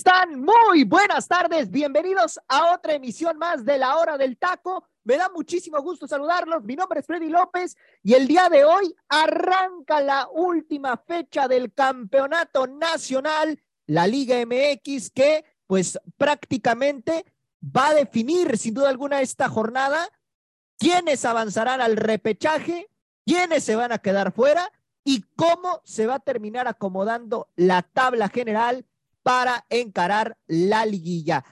Están? Muy buenas tardes, bienvenidos a otra emisión más de la hora del taco. Me da muchísimo gusto saludarlos. Mi nombre es Freddy López y el día de hoy arranca la última fecha del campeonato nacional, la Liga MX, que pues prácticamente va a definir sin duda alguna esta jornada quiénes avanzarán al repechaje, quiénes se van a quedar fuera y cómo se va a terminar acomodando la tabla general para encarar la liguilla.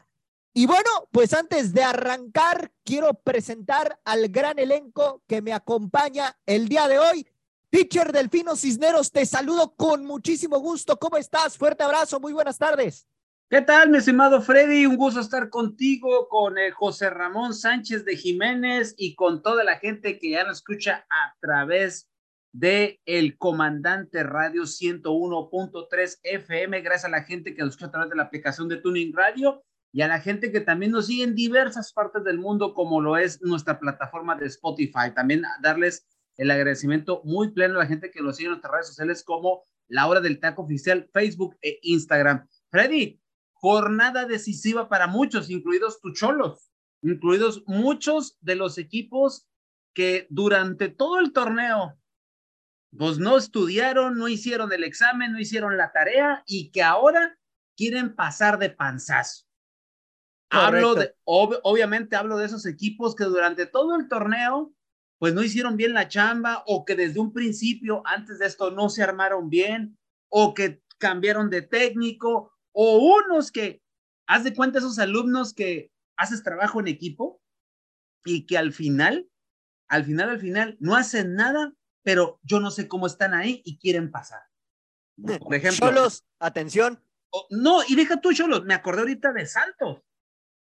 Y bueno, pues antes de arrancar, quiero presentar al gran elenco que me acompaña el día de hoy. Teacher Delfino Cisneros, te saludo con muchísimo gusto. ¿Cómo estás? Fuerte abrazo, muy buenas tardes. ¿Qué tal, mi estimado Freddy? Un gusto estar contigo, con eh, José Ramón Sánchez de Jiménez y con toda la gente que ya nos escucha a través de El Comandante Radio 101.3 FM, gracias a la gente que nos escucha a través de la aplicación de Tuning Radio y a la gente que también nos sigue en diversas partes del mundo, como lo es nuestra plataforma de Spotify. También darles el agradecimiento muy pleno a la gente que nos sigue en nuestras redes sociales como La Hora del Taco Oficial, Facebook e Instagram. Freddy, jornada decisiva para muchos, incluidos Tucholos, incluidos muchos de los equipos que durante todo el torneo pues no estudiaron, no hicieron el examen, no hicieron la tarea y que ahora quieren pasar de panzazo. Hablo de, obviamente hablo de esos equipos que durante todo el torneo, pues no hicieron bien la chamba o que desde un principio, antes de esto, no se armaron bien o que cambiaron de técnico o unos que, haz de cuenta esos alumnos que haces trabajo en equipo y que al final, al final, al final, no hacen nada pero yo no sé cómo están ahí y quieren pasar. Por ejemplo. Cholos, atención. no, y deja tú, Cholos, me acordé ahorita de Santos.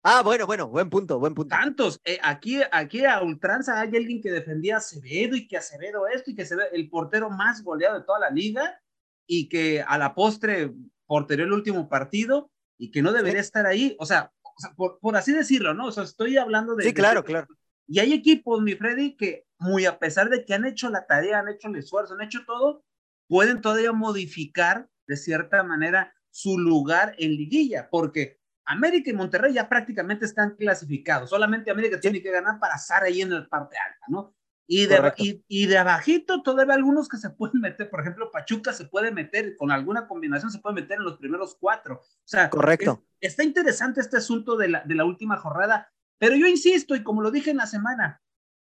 Ah, bueno, bueno, buen punto, buen punto. Santos, eh, aquí, aquí a ultranza hay alguien que defendía a Acevedo y que Acevedo esto y que se ve el portero más goleado de toda la liga y que a la postre porterió el último partido y que no debería estar ahí. O sea, por, por, así decirlo, ¿no? O sea, estoy hablando de. Sí, claro, claro. Y hay equipos, mi Freddy, que muy a pesar de que han hecho la tarea, han hecho el esfuerzo, han hecho todo, pueden todavía modificar de cierta manera su lugar en liguilla, porque América y Monterrey ya prácticamente están clasificados, solamente América tiene que ganar para estar ahí en la parte alta, ¿no? Y de, y, de abajito todavía algunos que se pueden meter, por ejemplo, Pachuca se puede meter, con alguna combinación se puede meter en los primeros cuatro. O sea, correcto. está interesante este asunto de la, de la última jornada, pero yo insisto, y como lo dije en la semana,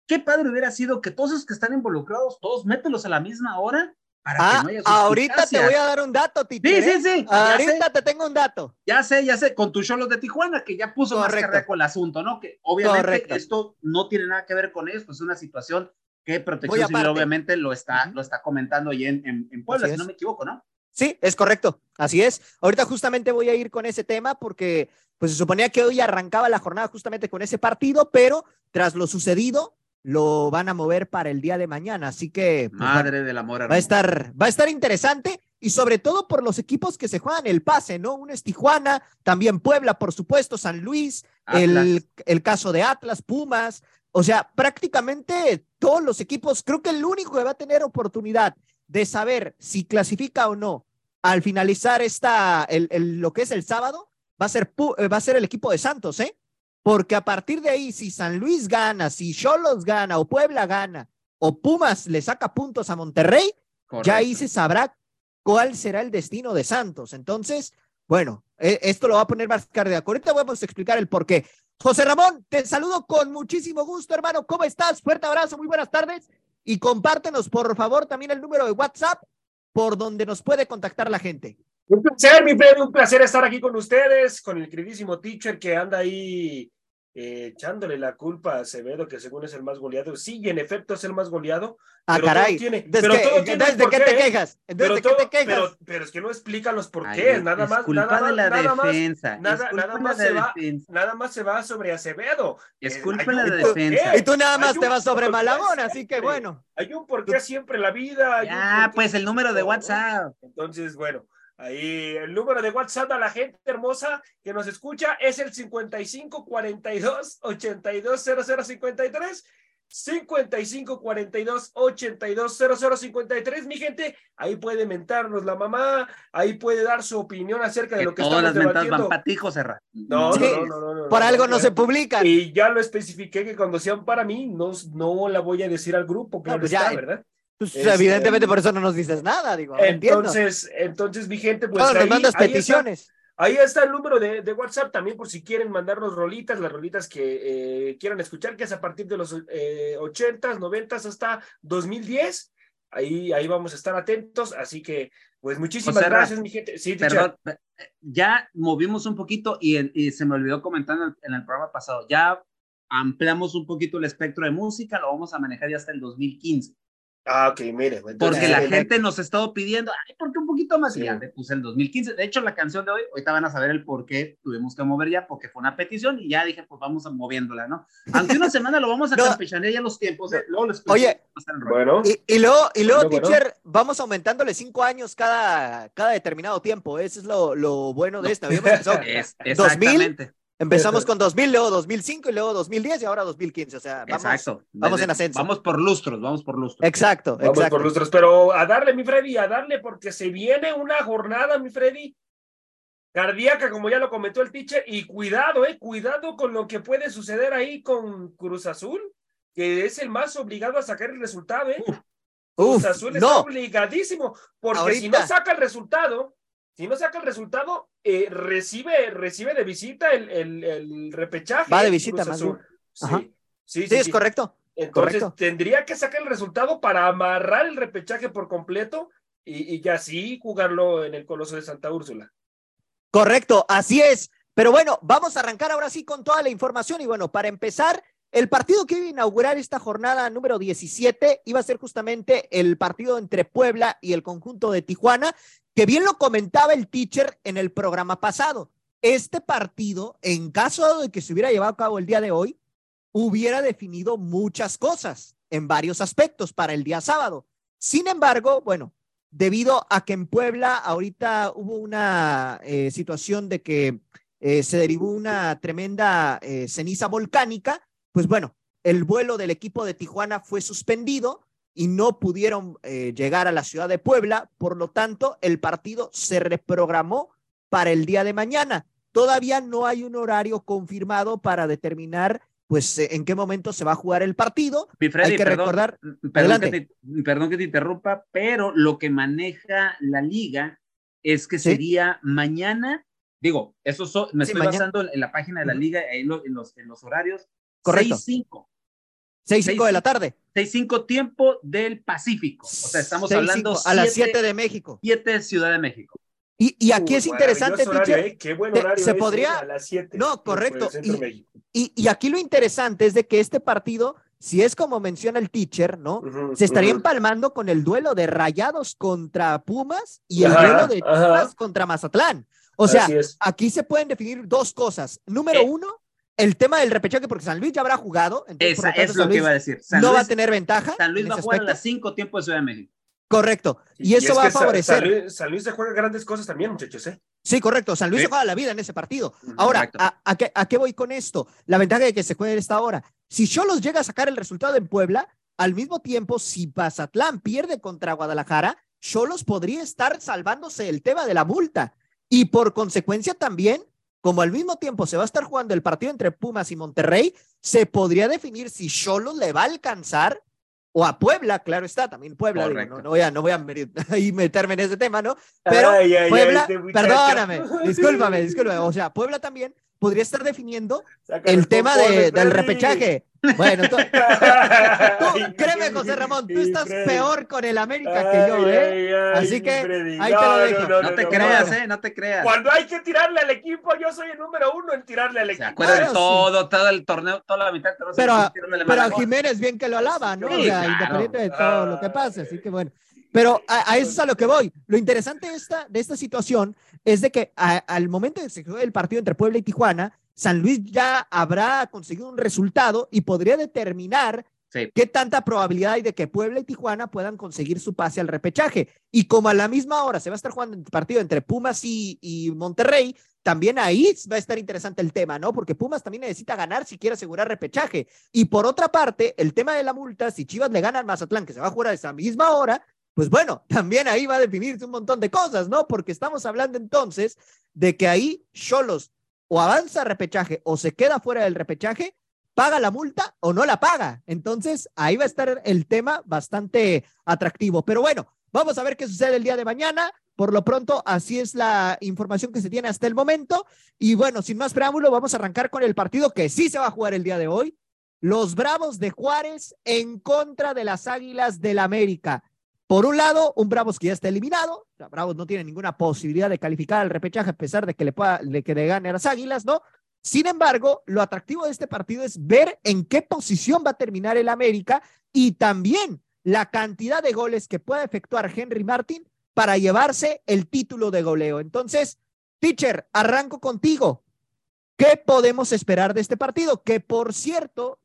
qué padre hubiera sido que todos los que están involucrados, todos mételos a la misma hora para que ah, no haya ahorita te voy a dar un dato, Tito. Sí, sí, sí. Ahorita te tengo un dato. Ya sé, ya sé, con tus cholos de Tijuana, que ya puso más con el asunto, ¿no? Que obviamente esto no tiene nada que ver con esto, es una situación que Protección Civil obviamente lo está, lo está comentando ahí en, en, Puebla, si no me equivoco, ¿no? Sí, es correcto, así es. Ahorita justamente voy a ir con ese tema porque pues se suponía que hoy arrancaba la jornada justamente con ese partido, pero tras lo sucedido lo van a mover para el día de mañana, así que pues, madre del amor va a estar va a estar interesante y sobre todo por los equipos que se juegan el pase, ¿no? Uno es Tijuana, también Puebla, por supuesto, San Luis, el, el caso de Atlas, Pumas, o sea, prácticamente todos los equipos, creo que el único que va a tener oportunidad de saber si clasifica o no al finalizar esta, el, el, lo que es el sábado, va a ser, eh, va a ser el equipo de Santos, ¿eh? Porque a partir de ahí, si San Luis gana, si Cholos gana o Puebla gana o Pumas le saca puntos a Monterrey, ya ahí se sabrá cuál será el destino de Santos. Entonces, bueno, e, esto lo va a poner más cardíaco. Ahorita vamos a explicar el por qué. José Ramón, te saludo con muchísimo gusto, hermano. ¿Cómo estás? Fuerte abrazo, muy buenas tardes. Y compártenos, por favor, también el número de WhatsApp por donde nos puede contactar la gente. Un placer, mi Freddy, un placer estar aquí con ustedes, con el queridísimo teacher que anda ahí eh, echándole la culpa a Acevedo, que según es el más goleado. Sí, y en efecto es el más goleado. Ah, pero caray. Todo tiene, Entonces, pero ¿qué- todo tiene entonces, un ¿de qué te ¿eh? quejas? Entonces, Pero, ¿de qué todo- te quejas? pero, pero es que no explican los por qué. Nada más, nada de la nada más, defensa. nada- más se va- defensa. nada más se va sobre Acevedo. Es Eh, culpa de la defensa. Y tú nada más te vas sobre Malagón, así que bueno. Hay un porqué siempre en la vida. porqué pues el número de. WhatsApp. Entonces, bueno, ahí el número de WhatsApp a la gente hermosa que nos escucha es el 55 42 82 00 53. 55 42 82 00 53, mi gente, ahí puede mentarnos la mamá, ahí puede dar su opinión acerca de Que lo que todas estamos las mentadas debatiendo. van para ti, José Ra. No, Sí, no, no, no, no, no, Por no, algo no se publican. Y ya lo especifiqué que cuando sean para mí, no, no la voy a decir al grupo, claro pues está, ya, ¿verdad? Pues, este- evidentemente por eso no nos dices nada, digo. entiendo. Entonces, entonces, mi gente, pues ahí, mandas ahí está, peticiones. ahí está el número de, de WhatsApp también por si quieren mandarnos rolitas, las rolitas que eh, quieran escuchar, que es a partir de los eh, 80s, 90s hasta 2010. Ahí, ahí vamos a estar atentos, así que, pues muchísimas gracias, mi gente. Sí. Perdón, eh, ya movimos un poquito y, en- y se me olvidó comentar en el, en el programa pasado. Ya ampliamos un poquito el espectro de música, lo vamos a manejar ya hasta el 2015. Ah, ok, mire. entonces, Porque la eh, gente nos ha estado pidiendo, ay, ¿por qué un poquito más? Sí. Y ya le puse el 2015. De hecho, la canción de hoy, ahorita van a saber el por qué tuvimos que mover ya, porque fue una petición y ya dije, pues vamos a moviéndola, ¿no? Aunque una semana lo vamos a No. campechanear ya los tiempos, ¿eh? Luego les Oye. Bueno, Y, y luego, y luego Bueno, bueno. teacher, vamos aumentándole cinco años cada, cada determinado tiempo. Eso es lo, lo bueno de esto. Habíamos empezado- Es, 2000, empezamos con 2000, luego 2005 y luego 2010 y ahora 2015. O sea, vamos, exacto. vamos Desde- en ascenso. Vamos por lustros, vamos por lustros. Exacto, Vamos exacto. por lustros, pero a darle, mi Freddy, a darle, porque se viene una jornada, mi Freddy, cardíaca, como ya lo comentó el teacher, y cuidado, eh, cuidado con lo que puede suceder ahí con Cruz Azul, que es el más obligado a sacar el resultado, eh. Uf, Cruz Azul está no, obligadísimo, porque si no saca el resultado, si no saca el resultado, eh, recibe, recibe de visita el, el, el repechaje. Va de visita, más bien. Sí, Ajá. sí, sí, sí, es correcto. Entonces Correcto. tendría que sacar el resultado para amarrar el repechaje por completo y, y ya así jugarlo en el Coloso de Santa Úrsula. Correcto, así es. Pero bueno, vamos a arrancar ahora sí con toda la información. Y bueno, para empezar, el partido que iba a inaugurar esta jornada número 17 iba a ser justamente el partido entre Puebla y el conjunto de Tijuana, que bien lo comentaba el teacher en el programa pasado. Este partido, en caso de que se hubiera llevado a cabo el día de hoy, hubiera definido muchas cosas en varios aspectos para el día sábado. Sin embargo, bueno, debido a que en Puebla ahorita hubo una eh, situación de que eh, se derivó una tremenda eh, ceniza volcánica, pues bueno, el vuelo del equipo de Tijuana fue suspendido y no pudieron eh, llegar a la ciudad de Puebla, por lo tanto, el partido se reprogramó para el día de mañana. Todavía no hay un horario confirmado para determinar pues eh, en qué momento se va a jugar el partido. Freddy, hay que perdón, recordar, Perdón que, te, perdón que te interrumpa, pero lo que maneja la liga es que Sí. sería mañana, digo, eso so- me Sí, estoy mañana. basando en la página de la liga, en, lo- en los, en los horarios. Correcto. 6-5. 6 5 de la tarde. 6-5 tiempo del Pacífico. O sea, estamos 6, hablando 5, a las 7 7 de México. de Ciudad de México. Y, y aquí Uy, es interesante, horario, teacher, ¿eh? Qué buen horario se ese, podría- a las 7. No, correcto, y-. Y, y aquí lo interesante es de que este partido, si es como menciona el teacher, ¿no? Ujú, Se estaría ujú. empalmando con el duelo de Rayados contra Pumas y el Ajá, duelo de. Chivas contra Mazatlán. O sea, es. aquí se pueden definir dos cosas. Número Eh. uno, el tema del repechaje, porque San Luis ya habrá jugado. Entonces, por Esa lo tanto, es lo que iba a decir. San no va a tener ventaja. San Luis en va a ese jugar a aspecto. las 5 tiempo de Ciudad de México. Correcto. Y, eso es va que a favorecer. San Luis, San Luis se juega grandes cosas también, muchachos, ¿eh? Sí, correcto. San Luis Sí. se juega la vida en ese partido. Ahora. ¿a, a qué, a qué voy con esto? La ventaja de que se juegue en esta hora. Si Cholos llega a sacar el resultado en Puebla, al mismo tiempo, si Mazatlán pierde contra Guadalajara, Cholos podría estar salvándose el tema de la multa. Y por consecuencia también, como al mismo tiempo se va a estar jugando el partido entre Pumas y Monterrey, se podría definir si Cholos le va a alcanzar o a Puebla, claro está, también Puebla, digo, no, no voy a, no voy a meterme en ese tema, ¿no? Pero Ay, ay, ay, Puebla, este muchacho. perdóname, discúlpame, discúlpame. O sea, Puebla también podría estar definiendo el tema del repechaje. Bueno, tú, créeme, José Ramón, tú estás peor con el América que yo, ¿eh? Así que ahí te lo dejo. No, te creas, ¿eh? No te creas. Cuando hay que tirarle al equipo, yo soy el número uno en tirarle al equipo. Se acuerda de todo, todo el torneo, toda la mitad. Pero, pero a Jiménez bien que lo alaba, ¿no? o sea, independiente de todo lo que pase. Así que bueno. Pero a, eso es a lo que voy. Lo interesante de esta, de esta situación es de que al momento de que se juegue el partido entre Puebla y Tijuana, San Luis ya habrá conseguido un resultado y podría determinar qué tanta probabilidad hay de que Puebla y Tijuana puedan conseguir su pase al repechaje. Y como a la misma hora se va a estar jugando el partido entre Pumas y, Monterrey, también ahí va a estar interesante el tema, ¿no? Porque Pumas también necesita ganar si quiere asegurar repechaje. Y por otra parte, el tema de la multa, si Chivas le gana al Mazatlán, que se va a jugar a esa misma hora, pues bueno, también ahí va a definirse un montón de cosas, ¿no? Porque estamos hablando entonces de que ahí Cholos o avanza a repechaje o se queda fuera del repechaje, paga la multa o no la paga. Entonces, ahí va a estar el tema bastante atractivo. Pero bueno, vamos a ver qué sucede el día de mañana. Por lo pronto, así es la información que se tiene hasta el momento. Y bueno, sin más preámbulo, vamos a arrancar con el partido que sí se va a jugar el día de hoy. Los Bravos de Juárez en contra de las Águilas del América. Por un lado, un Bravos que ya está eliminado, Bravos no tiene ninguna posibilidad de calificar al repechaje a pesar de que le pueda, de que le gane a las Águilas, ¿no? Sin embargo, lo atractivo de este partido es ver en qué posición va a terminar el América y también la cantidad de goles que puede efectuar Henry Martin para llevarse el título de goleo. Entonces, teacher, arranco contigo. ¿Qué podemos esperar de este partido? Que por cierto,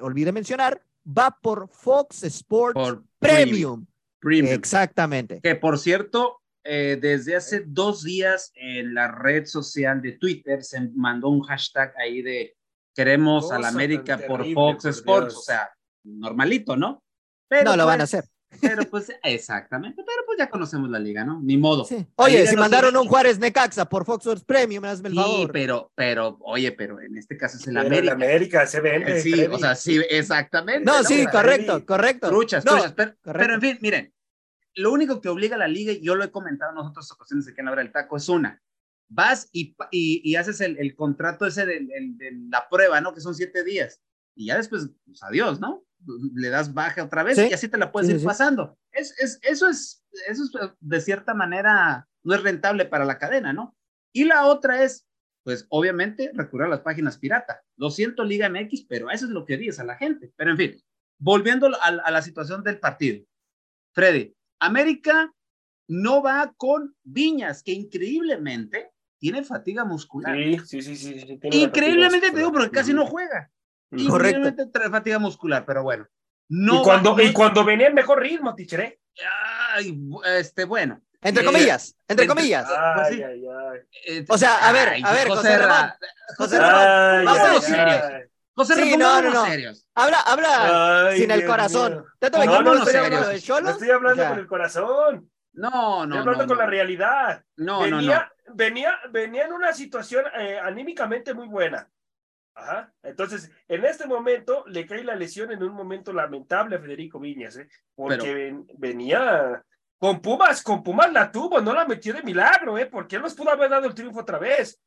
olvide mencionar, va por Fox Sports Premium. Exactamente. Que por cierto, eh, desde hace dos días en la red social de Twitter se mandó un hashtag ahí de queremos a la América por Fox Sports, o sea, normalito, ¿no? Pero no lo van a pues, hacer. Pero pues, exactamente, pero pues ya conocemos la liga, ¿no? Ni modo. Oye, si mandaron un Juárez Necaxa por Fox Sports Premium, hazme el sí, favor. pero, pero, oye, pero en este caso es el América. El América se vende. Sí, o sea, sí, exactamente. No, sí, correcto, correcto. Truchas, truchas, pero, en fin, miren, lo único que obliga a la liga, y yo lo he comentado en otras ocasiones de que no habrá el taco, es una. Vas y, y, haces el, el, contrato ese de, la prueba, ¿no? Que son siete días. Y ya después, pues adiós, ¿no? Le das baja otra vez y así te la puedes ir pasando. Es, es, eso, es, eso es, de cierta manera, no es rentable para la cadena, ¿no? Y la otra es, pues obviamente, recurrir a las páginas pirata. Lo siento, Liga MX, pero eso es lo que dices a la gente. Pero en fin, volviendo a, a la situación del partido. Freddy, América no va con Viñas, que increíblemente tiene fatiga muscular. Sí, sí, sí. sí, increíblemente te digo, porque casi no juega. Increíblemente trae fatiga muscular, pero bueno. No y, cuando, y cuando venía en mejor ritmo, tichere. Ay, este, bueno. Entre eh, comillas, entre, comillas. Pues ay, ay, ay. Eh, o sea, a ver, a ver, José Ramón. José Ramón, vamos serios. José sí, no, no, no. serios. Habla, habla sin el corazón. no, no, no, estoy hablando, de Cholo? estoy hablando con el corazón. No, no. Estoy hablando con la realidad. No, venía, no, Venía, venía en una situación eh, anímicamente muy buena. Ajá. Entonces, en este momento le cae la lesión en un momento lamentable a Federico Viñas, ¿eh? porque venía con Pumas, con Pumas la tuvo, no la metió de milagro, ¿eh? porque él nos pudo haber dado el triunfo otra vez.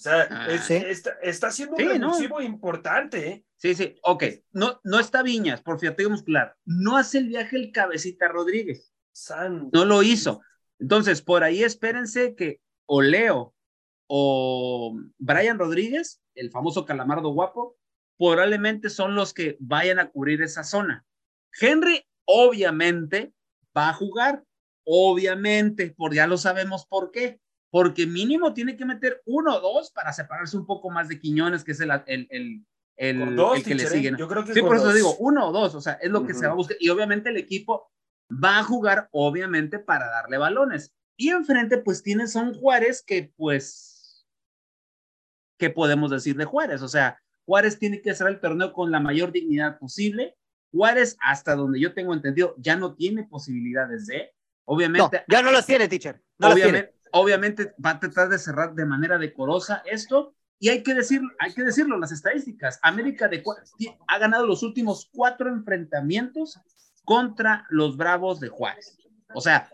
O sea, ah, está, está, siendo un revulsivo importante. ¿eh? Sí, sí, ok. No, no está Viñas por fatiga muscular. No hace el viaje el cabecita Rodríguez. No lo hizo. Entonces, por ahí espérense que o Leo o Brian Rodríguez, el famoso calamardo guapo, probablemente son los que vayan a cubrir esa zona. Henry, obviamente, va a jugar. Obviamente, por ya lo sabemos por qué porque mínimo tiene que meter uno o dos para separarse un poco más de Quiñones, que es el, el, el, el, que le sigue. Yo creo que sí, por eso digo, uno o dos, o sea, es lo que se va a buscar. Y obviamente el equipo va a jugar, obviamente, para darle balones. Y enfrente, pues tiene Son Juárez, que pues, ¿qué podemos decir de Juárez? O sea, Juárez tiene que hacer el torneo con la mayor dignidad posible. Juárez, hasta donde yo tengo entendido, ya no tiene posibilidades de, obviamente. ya no las tiene, teacher. No obviamente, obviamente va a tratar de cerrar de manera decorosa esto. Y hay que, decir, hay que decirlo, las estadísticas. América de, ha ganado los últimos cuatro enfrentamientos contra los Bravos de Juárez. O sea,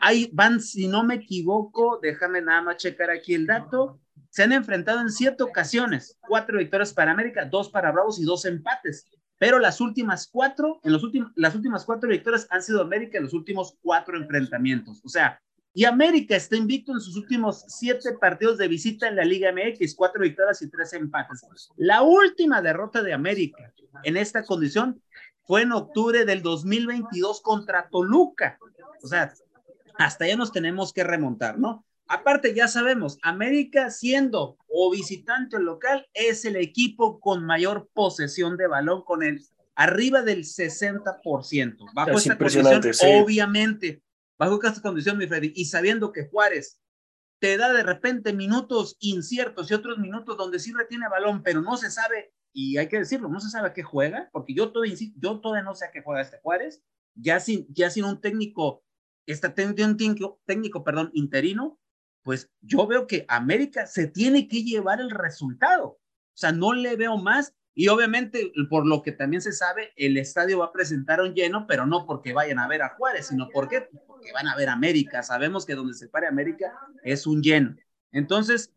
ahí van, si no me equivoco, déjame nada más checar aquí el dato, se han enfrentado en siete ocasiones, cuatro victorias para América, dos para Bravos y dos empates. Pero las últimas cuatro, en los últimos, las últimas cuatro victorias han sido América en los últimos cuatro enfrentamientos. O sea, y América está invicto en sus últimos siete partidos de visita en la Liga MX, cuatro victorias y tres empates. La última derrota de América en esta condición fue en octubre del 2022 contra Toluca. O sea, hasta ya nos tenemos que remontar, ¿no? Aparte, ya sabemos, América siendo o visitante local es el equipo con mayor posesión de balón, con el arriba del 60%. Bajo esta condición, obviamente, bajo esta condición, mi Freddy, y sabiendo que Juárez te da de repente minutos inciertos y otros minutos donde sí retiene balón, pero no se sabe, y hay que decirlo, no se sabe a qué juega, porque yo todavía, yo todavía no sé a qué juega este Juárez, ya sin, ya sin un técnico, está un técnico, técnico, perdón, interino, pues yo veo que América se tiene que llevar el resultado. O sea, no le veo más. Y obviamente, por lo que también se sabe, el estadio va a presentar un lleno, pero no porque vayan a ver a Juárez, sino porque, porque van a ver América. Sabemos que donde se pare América es un lleno. Entonces,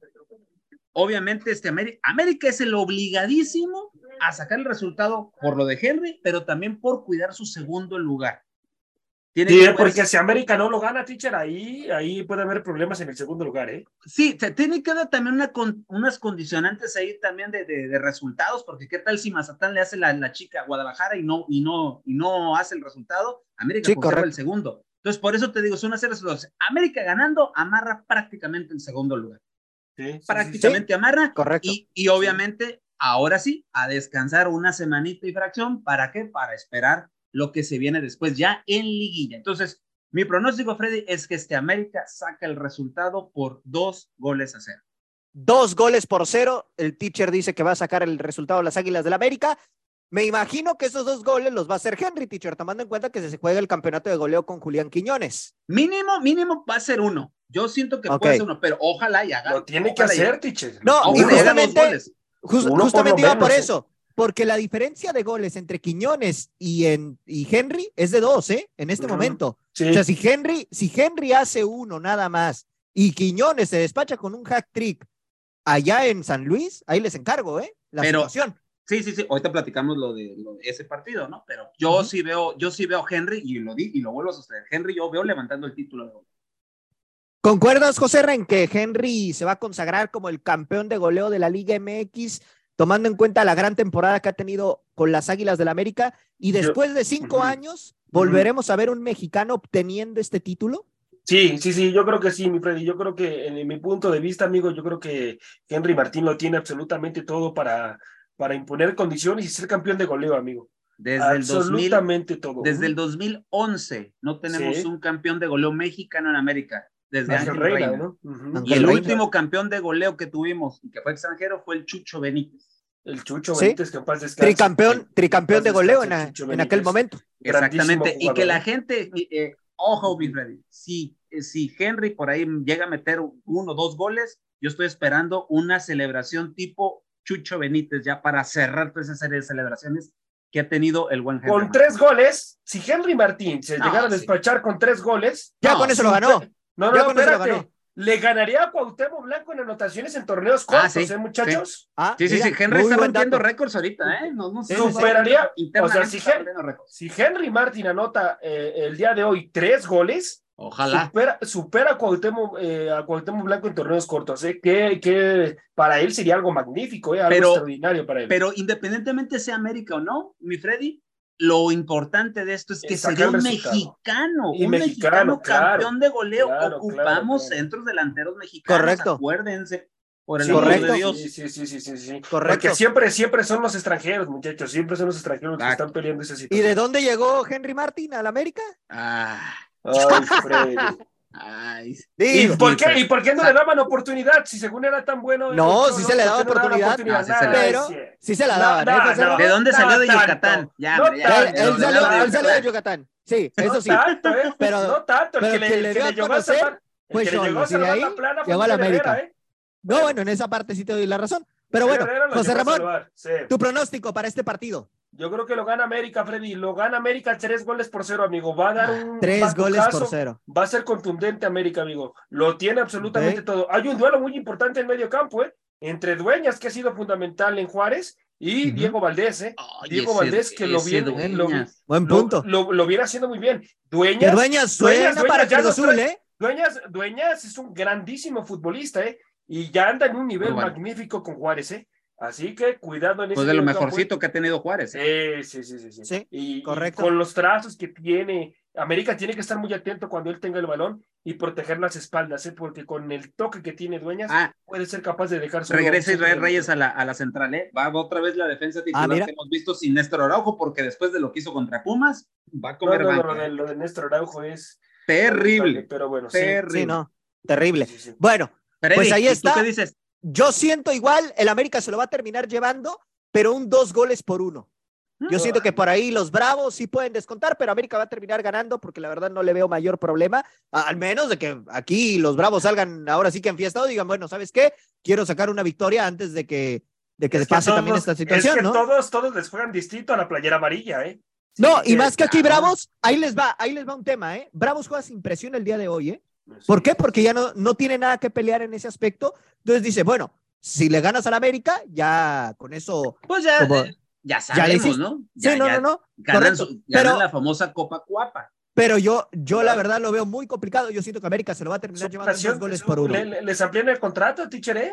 obviamente, este América, América es el obligadísimo a sacar el resultado por lo de Henry, pero también por cuidar su segundo lugar sí, porque si América no lo gana, teacher, ahí, ahí puede haber problemas en el segundo lugar, ¿eh? Sí, se tiene que dar también una unas condicionantes ahí también de, de, resultados, porque qué tal si Mazatán le hace la, la, chica a Guadalajara y no, y no, y no hace el resultado, América sí, el segundo. Entonces, por eso te digo, son una serie de América ganando amarra prácticamente el segundo lugar. Sí, prácticamente amarra. Correcto. Y, y obviamente, ahora sí, a descansar una semanita y fracción, ¿para qué? Para esperar lo que se viene después ya en liguilla. Entonces, mi pronóstico, Freddy, es que este América saca el resultado por dos goles a cero. Dos goles por cero. El teacher dice que va a sacar el resultado de las Águilas del la América. Me imagino que esos dos goles los va a hacer Henry, teacher, tomando en cuenta que se juega el campeonato de goleo con Julián Quiñones. Mínimo, mínimo va a ser uno. Yo siento que puede ser uno, pero ojalá y haga. Lo tiene que hacer, teacher. No, y justamente, justamente iba por eso porque la diferencia de goles entre Quiñones y, en, y Henry es de dos, ¿eh? En este momento. O sea, si Henry, si Henry hace uno nada más y Quiñones se despacha con un hack trick allá en San Luis, ahí les encargo, ¿eh? La situación. Sí, sí, sí. Ahorita platicamos lo de, ese partido, ¿no? Pero yo sí veo, yo sí veo a Henry y lo di y lo vuelvo a sostener. Henry, yo veo levantando el título de goleo. ¿Concuerdas, José, en que Henry se va a consagrar como el campeón de goleo de la Liga MX tomando en cuenta la gran temporada que ha tenido con las Águilas del la América, y después de cinco años, ¿volveremos a ver un mexicano obteniendo este título? Sí, sí, sí, yo creo que sí, mi Freddy. Yo creo que en mi punto de vista, amigo, yo creo que Henry Martín lo tiene absolutamente todo para, para imponer condiciones y ser campeón de goleo, amigo. Desde absolutamente el todo. Desde el 2011 no tenemos un campeón de goleo mexicano en América desde Ángel Reina. ¿no? Y el último campeón de goleo que tuvimos, y que fue extranjero, fue el Chucho Benítez. El Chucho Benítez, que paz Tricampeón, tricampeón de goleo en, en, aquel momento. Exactamente. Y que la gente, eh, ojo, Big Ready, si, eh, si Henry por ahí llega a meter uno o dos goles, yo estoy esperando una celebración tipo Chucho Benítez ya para cerrar toda esa serie de celebraciones que ha tenido el buen Henry. Con tres goles, si Henry Martín se llegara a despachar con tres goles, ya con eso lo ganó. No, no, espérate. Le ganaría a Cuauhtémoc Blanco en anotaciones en torneos ah, cortos, ¿eh, muchachos? Ah, sí, sí, sí. Henry está rompiendo récords ahorita, ¿eh? No, no sé. Superaría. O sea, si, si, Henry Martin anota eh, el día de hoy tres goles, Ojalá. Supera, supera a, Cuauhtémoc, eh, a Cuauhtémoc Blanco en torneos cortos, ¿eh? que, que para él sería algo magnífico, ¿eh? algo extraordinario para él. Pero independientemente sea América o no, mi Freddy, lo importante de esto es que sería un mexicano, un mexicano, campeón de goleo. Ocupamos centros delanteros mexicanos. Correcto. Acuérdense. Por el correcto. De Dios. Sí, sí, sí, sí, sí, Correcto. Porque siempre, siempre son los extranjeros, muchachos. Siempre son los extranjeros los que están peleando esa situación. ¿Y de dónde llegó Henry Martin a la América? Ah. Ay, Freddy. Ay, ¿Y, por qué, ¿Y por qué no le daban oportunidad si según era tan bueno? No, sí se le daba oportunidad, pero sí se la daban. ¿De dónde salió de Yucatán? Ya, él, salió, de Yucatán. Sí, eso sí. Tanto, ¿eh? pero, no tanto, el que, le, le, dio a conocer, pues yo, llegó a ahí, llegó a la América. ¿eh? No, bueno, en esa parte sí te doy la razón. Pero bueno, José Ramón, tu pronóstico para este partido. Yo creo que lo gana América, Freddy. Lo gana América tres goles por cero, amigo. Va a dar un. Tres goles por cero. Va a ser contundente América, amigo. Lo tiene absolutamente todo. Hay un duelo muy importante en medio campo, ¿eh? Entre Dueñas, que ha sido fundamental en Juárez, y Diego Valdés, ¿eh? Diego Valdés, que lo viene. Lo, Buen punto. Lo, viene haciendo muy bien. Dueñas. Dueñas suena para Cruz Azul, ¿eh? Dueñas, Dueñas es un grandísimo futbolista, ¿eh? Y ya anda en un nivel magnífico con Juárez, ¿eh? Así que cuidado en ese Pues de lo mejorcito que ha tenido Juárez. ¿eh? sí, sí, sí, sí. sí y, correcto. con los trazos que tiene, América tiene que estar muy atento cuando él tenga el balón y proteger las espaldas, ¿eh? porque con el toque que tiene Dueñas ah, puede ser capaz de dejar Regresa Israel Reyes a la, a la central, ¿eh? Va otra vez la defensa titular ah, que hemos visto sin Néstor Araujo, porque después de lo que hizo contra Pumas, va a comer no, no, lo, de, lo, de, Néstor Araujo es terrible. Pero bueno, terrible. Sí, no, terrible. Bueno, pues ahí está. ¿tú qué dices? Yo siento igual, el América se lo va a terminar llevando, pero un dos goles por uno. Yo siento que por ahí los Bravos sí pueden descontar, pero América va a terminar ganando porque la verdad no le veo mayor problema, al menos de que aquí los Bravos salgan ahora sí que en fiesta y digan, bueno, ¿sabes qué? Quiero sacar una victoria antes de que, de que pase también esta situación, es que Todos, todos les juegan distinto a la playera amarilla, ¿eh? no, y más que aquí Bravos, ahí les va, ahí les va un tema, ¿eh? Bravos juega sin presión el día de hoy, ¿eh? ¿Por qué? Porque ya no, no tiene nada que pelear en ese aspecto. Entonces dice, bueno, si le ganas al América, ya con eso. Pues ya, eh, ya sabemos, ¿no? sí, no, no, no. Ganan, pero, la famosa Copa Cuapa. Pero yo, yo la verdad lo veo muy complicado. Yo siento que América se lo va a terminar llevando dos goles por uno. ¿Les amplían el contrato, Tichere?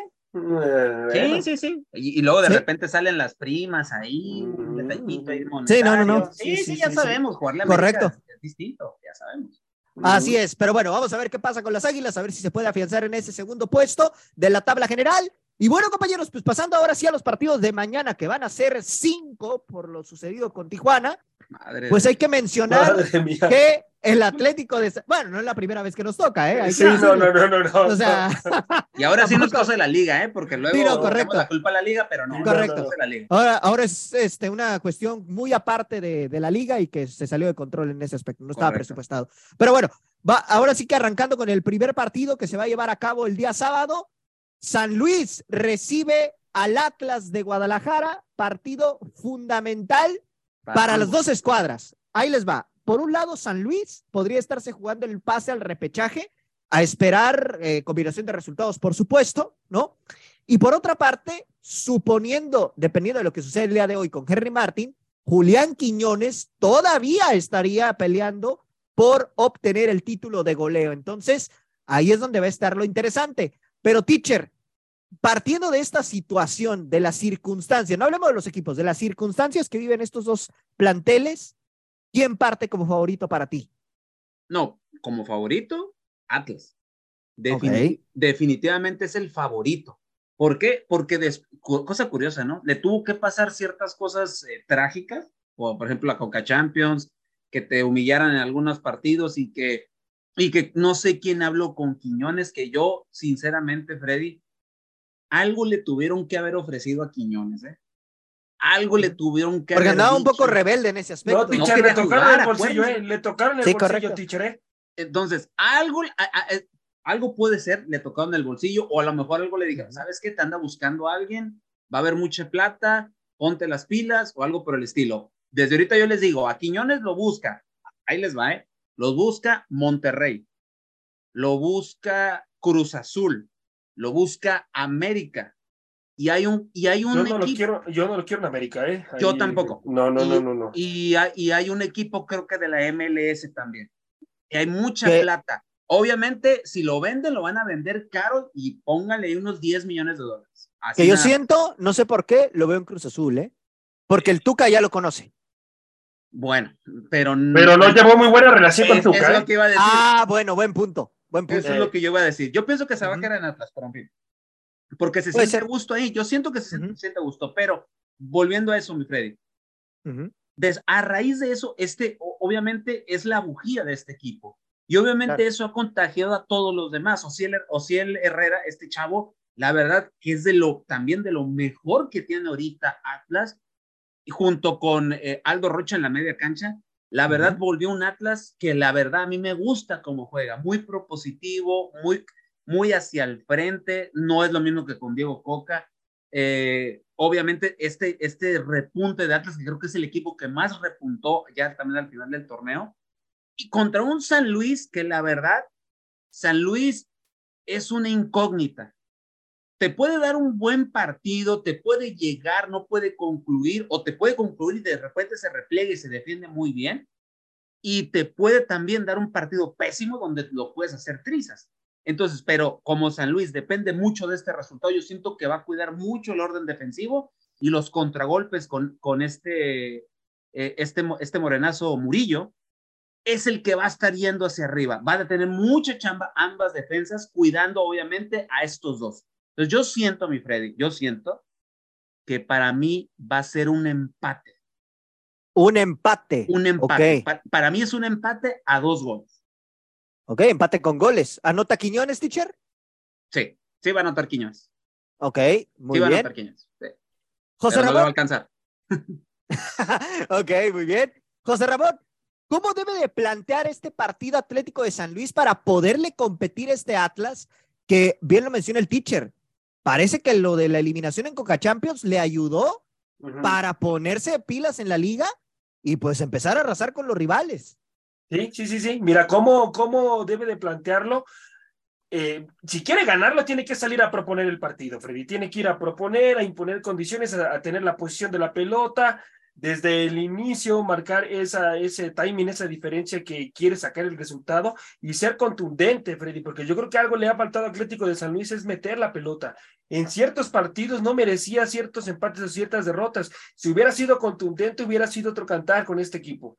Sí, sí, sí. Y, luego de repente salen las primas ahí, un detallito ahí Sí, no, no, no. Sí, sí, ya sabemos, jugarle a Correcto. es distinto, ya sabemos. Así es, pero bueno, vamos a ver qué pasa con las Águilas, a ver si se puede afianzar en ese segundo puesto de la tabla general. Y bueno, compañeros, pues pasando ahora sí a los partidos de mañana, que van a ser cinco por lo sucedido con Tijuana, pues hay que mencionar que el Atlético de... Bueno, no es la primera vez que nos toca, ¿eh? sí, no, no, no, no, O sea... y ahora sí nos causa la liga, ¿eh? Porque luego sí, correcto. la culpa a la liga, pero no. Correcto. la liga. Ahora, ahora es este, una cuestión muy aparte de, de, la liga y que se salió de control en ese aspecto, no estaba presupuestado. Pero bueno, va, ahora sí que arrancando con el primer partido que se va a llevar a cabo el día sábado, San Luis recibe al Atlas de Guadalajara, partido fundamental para, las dos escuadras. Ahí les va. Por un lado, San Luis podría estarse jugando el pase al repechaje, a esperar eh, combinación de resultados, por supuesto, ¿no? Y por otra parte, suponiendo, dependiendo de lo que sucede el día de hoy con Henry Martin, Julián Quiñones todavía estaría peleando por obtener el título de goleo. Entonces, ahí es donde va a estar lo interesante. Pero, teacher, partiendo de esta situación, de las circunstancias, no hablemos de los equipos, de las circunstancias que viven estos dos planteles, ¿quién parte como favorito para ti? No, como favorito, Atlas. Definitivamente es el favorito. ¿Por qué? Porque, cosa curiosa, ¿no? Le tuvo que pasar ciertas cosas eh, trágicas, o por ejemplo la Coca Champions, que te humillaran en algunos partidos y que y que no sé quién habló con Quiñones, que yo, sinceramente, Freddy, algo le tuvieron que haber ofrecido a Quiñones, ¿eh? Algo le tuvieron que Porque andaba un poco rebelde en ese aspecto. No, no le tocaron el bolsillo, ¿eh? Le tocaron el bolsillo, teacher, ¿eh? Entonces, algo, algo puede ser, le tocaron el bolsillo, o a lo mejor algo le dijeron, ¿sabes qué? Te anda buscando a alguien, va a haber mucha plata, ponte las pilas, o algo por el estilo. Desde ahorita yo les digo, a Quiñones lo busca, ahí les va, ¿eh? Los busca Monterrey, lo busca Cruz Azul, lo busca América. Y hay un, y hay un yo no Lo quiero, yo no lo quiero en América, ¿eh? yo tampoco. No, no, no, no, no. Y, y, hay un equipo, creo que de la MLS también. Y hay mucha plata. Obviamente, si lo venden, lo van a vender caro y póngale unos 10 millones de dólares. que yo siento, no sé por qué, lo veo en Cruz Azul, ¿eh? Porque el Tuca ya lo conoce. Bueno, pero no. Pero no llevó muy buena relación con Tuca. ¿eh? Ah, bueno, buen punto. Buen punto. Eso es lo que yo iba a decir. Yo pienso que se va a quedar en Atlas, pero en fin. Porque se siente a gusto ahí. Yo siento que se siente a gusto, pero volviendo a eso, mi Freddy. a raíz de eso, este obviamente es la bujía de este equipo. Y obviamente eso ha contagiado a todos los demás. O si el Herrera, este chavo, la verdad que es de lo también de lo mejor que tiene ahorita Atlas y junto con eh, Aldo Rocha en la media cancha, la verdad volvió un Atlas que la verdad a mí me gusta cómo juega, muy propositivo, muy, muy hacia el frente, no es lo mismo que con Diego Coca. Eh, obviamente este, este repunte de Atlas, que creo que es el equipo que más repuntó ya también al final del torneo, y contra un San Luis que la verdad, San Luis es una incógnita. Te puede dar un buen partido, te puede llegar, no puede concluir, o te puede concluir y de repente se replega y se defiende muy bien, y te puede también dar un partido pésimo donde lo puedes hacer trizas. Entonces, pero como San Luis depende mucho de este resultado, yo siento que va a cuidar mucho el orden defensivo y los contragolpes con, con este, eh, este, este morenazo Murillo, es el que va a estar yendo hacia arriba. Va a tener mucha chamba ambas defensas, cuidando obviamente a estos dos. Entonces yo siento, mi Freddy, yo siento que para mí va a ser un empate. Un empate. Un empate. Para, mí es un empate a dos goles. Ok, empate con goles. ¿Anota Quiñones, teacher? Sí, sí va a anotar Quiñones. Ok, muy sí va a anotar Quiñones. José Ramón. No va a alcanzar. ok, muy bien. José Ramón, ¿cómo debe de plantear este partido Atlético de San Luis para poderle competir a este Atlas? Que bien lo menciona el teacher. Parece que lo de la eliminación en Coca Champions le ayudó para ponerse pilas en la liga y pues empezar a arrasar con los rivales. Sí, sí, sí, sí. Mira, ¿cómo, cómo debe de plantearlo? Eh, si quiere ganarlo, tiene que salir a proponer el partido, Freddy. Tiene que ir a proponer, a imponer condiciones, a, tener la posición de la pelota, desde el inicio marcar esa, ese timing, esa diferencia que quiere sacar el resultado y ser contundente, Freddy, porque yo creo que algo le ha faltado al Atlético de San Luis es meter la pelota. En ciertos partidos no merecía ciertos empates o ciertas derrotas. Si hubiera sido contundente, hubiera sido otro cantar con este equipo.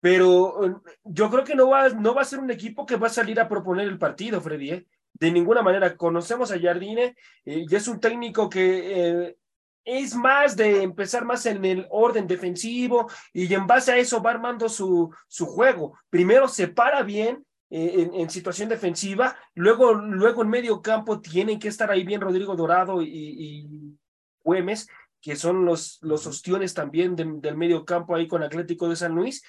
Pero eh, yo creo que no va, no va a ser un equipo que va a salir a proponer el partido, Freddy. ¿eh? De ninguna manera. Conocemos a Jardine eh, y es un técnico que es más de empezar más en el orden defensivo y en base a eso va armando su, su juego. Primero se para bien eh, en, situación defensiva, luego, luego en medio campo tienen que estar ahí bien Rodrigo Dorado y, y Güemes, que son los, los ostiones también del medio campo ahí con Atlético de San Luis.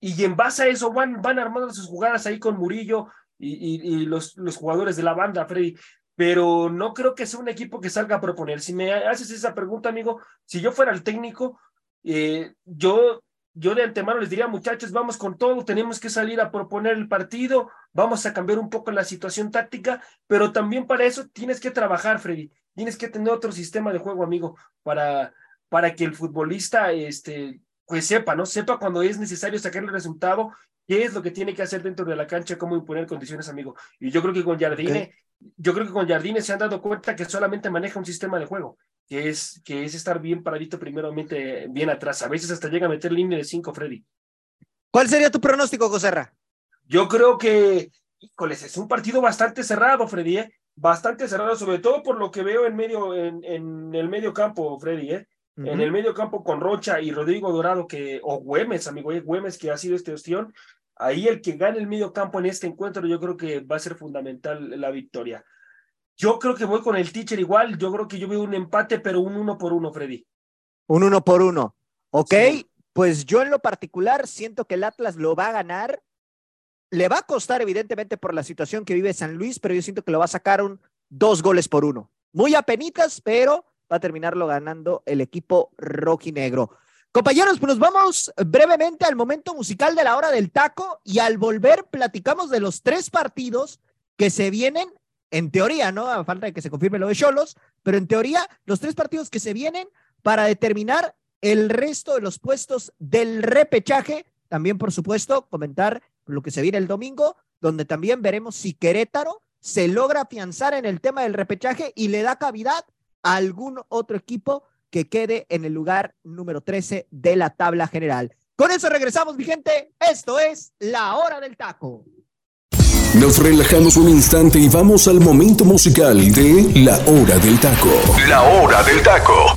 Y en base a eso van, van armando sus jugadas ahí con Murillo y, y, los, los jugadores de la banda, Freddy pero no creo que sea un equipo que salga a proponer. Si me haces esa pregunta, amigo, si yo fuera el técnico, eh, yo, yo de antemano les diría, muchachos, vamos con todo, tenemos que salir a proponer el partido, vamos a cambiar un poco la situación táctica, pero también para eso tienes que trabajar, Freddy, tienes que tener otro sistema de juego, amigo, para, para que el futbolista, este, pues sepa, ¿no? Sepa cuando es necesario sacar el resultado, qué es lo que tiene que hacer dentro de la cancha, cómo imponer condiciones, amigo. Y yo creo que con Jardine yo creo que con Jardines se han dado cuenta que solamente maneja un sistema de juego, que es, que es estar bien paradito primeramente, bien atrás. A veces hasta llega a meter línea de cinco, Freddy. ¿Cuál sería tu pronóstico, Joserra? Yo creo que, híjoles, es un partido bastante cerrado, Freddy, ¿eh? Bastante cerrado, sobre todo por lo que veo en medio, en, en el medio campo, Freddy, ¿eh? En el medio campo con Rocha y Rodrigo Dorado, que, o Güemes, amigo, ¿eh? Güemes, que ha sido este ostión, Ahí el que gane el medio campo en este encuentro, yo creo que va a ser fundamental la victoria. Yo creo que voy con el teacher igual. Yo creo que yo veo un empate, pero un uno por uno, Freddy. Un uno por uno. Ok, pues yo en lo particular siento que el Atlas lo va a ganar. Le va a costar, evidentemente, por la situación que vive San Luis, pero yo siento que lo va a sacar un dos goles por uno. Muy apenitas, pero va a terminarlo ganando el equipo rojinegro. Compañeros, pues nos vamos brevemente al momento musical de la hora del taco y al volver platicamos de los tres partidos que se vienen, en teoría, ¿no? A falta de que se confirme lo de Cholos, pero en teoría, los tres partidos que se vienen para determinar el resto de los puestos del repechaje. También, por supuesto, comentar lo que se viene el domingo, donde también veremos si Querétaro se logra afianzar en el tema del repechaje y le da cavidad a algún otro equipo que quede en el lugar número 13 de la tabla general. Con eso regresamos, mi gente. Esto es La Hora del Taco. Nos relajamos un instante y vamos al momento musical de La Hora del Taco. La Hora del Taco.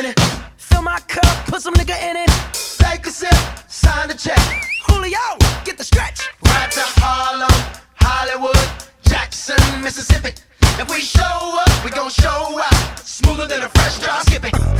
Fill my cup, put some nigga in it. Take a sip, sign the check. Julio, get the stretch. Right to Harlem, Hollywood, Jackson, Mississippi. If we show up, we gon' show out. Smoother than a fresh drop skipping. I'm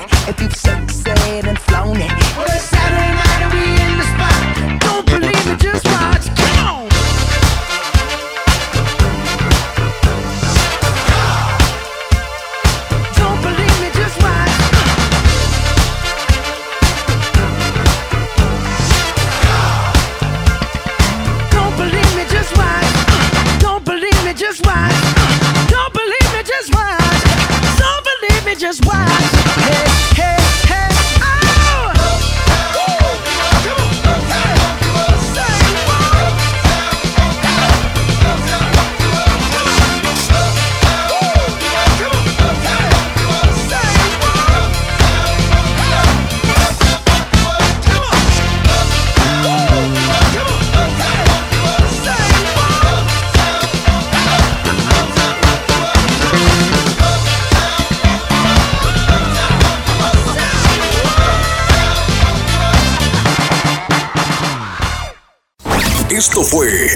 If you've sexed and flown it. Well, it's Saturday night and we in the spot. Don't believe it, just watch. Come on. Don't believe me, just watch. Don't believe me, just watch. Don't believe me, just watch. Don't believe me, just watch. Don't believe me, just watch.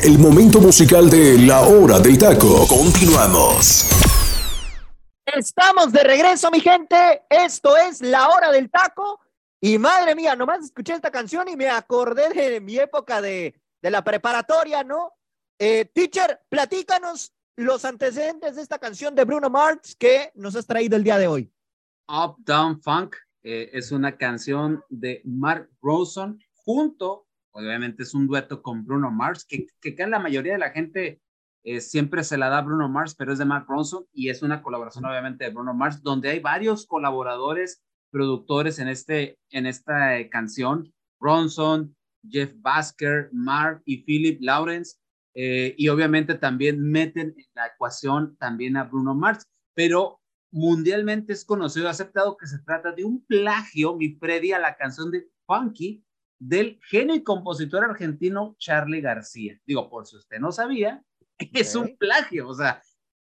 El momento musical de La Hora del Taco. Continuamos. Estamos de regreso, mi gente. Esto es La Hora del Taco. Y madre mía, nomás escuché esta canción y me acordé de mi época de, de la preparatoria, ¿no? Eh, teacher, platícanos los antecedentes de esta canción de Bruno Mars que nos has traído el día de hoy. Up Down Funk eh, es una canción de Mark Ronson junto, obviamente es un dueto con Bruno Mars, que, que, que la mayoría de la gente eh, siempre se la da a Bruno Mars, pero es de Mark Ronson y es una colaboración obviamente de Bruno Mars, donde hay varios colaboradores, productores en, este, en esta eh, canción, Ronson, Jeff Basker, Mark y Philip Lawrence, eh, y obviamente también meten en la ecuación también a Bruno Mars, pero mundialmente es conocido, aceptado que se trata de un plagio, mi Freddy, a la canción de Funky del genio y compositor argentino Charlie García. Digo, por si usted no sabía, es un plagio, o sea,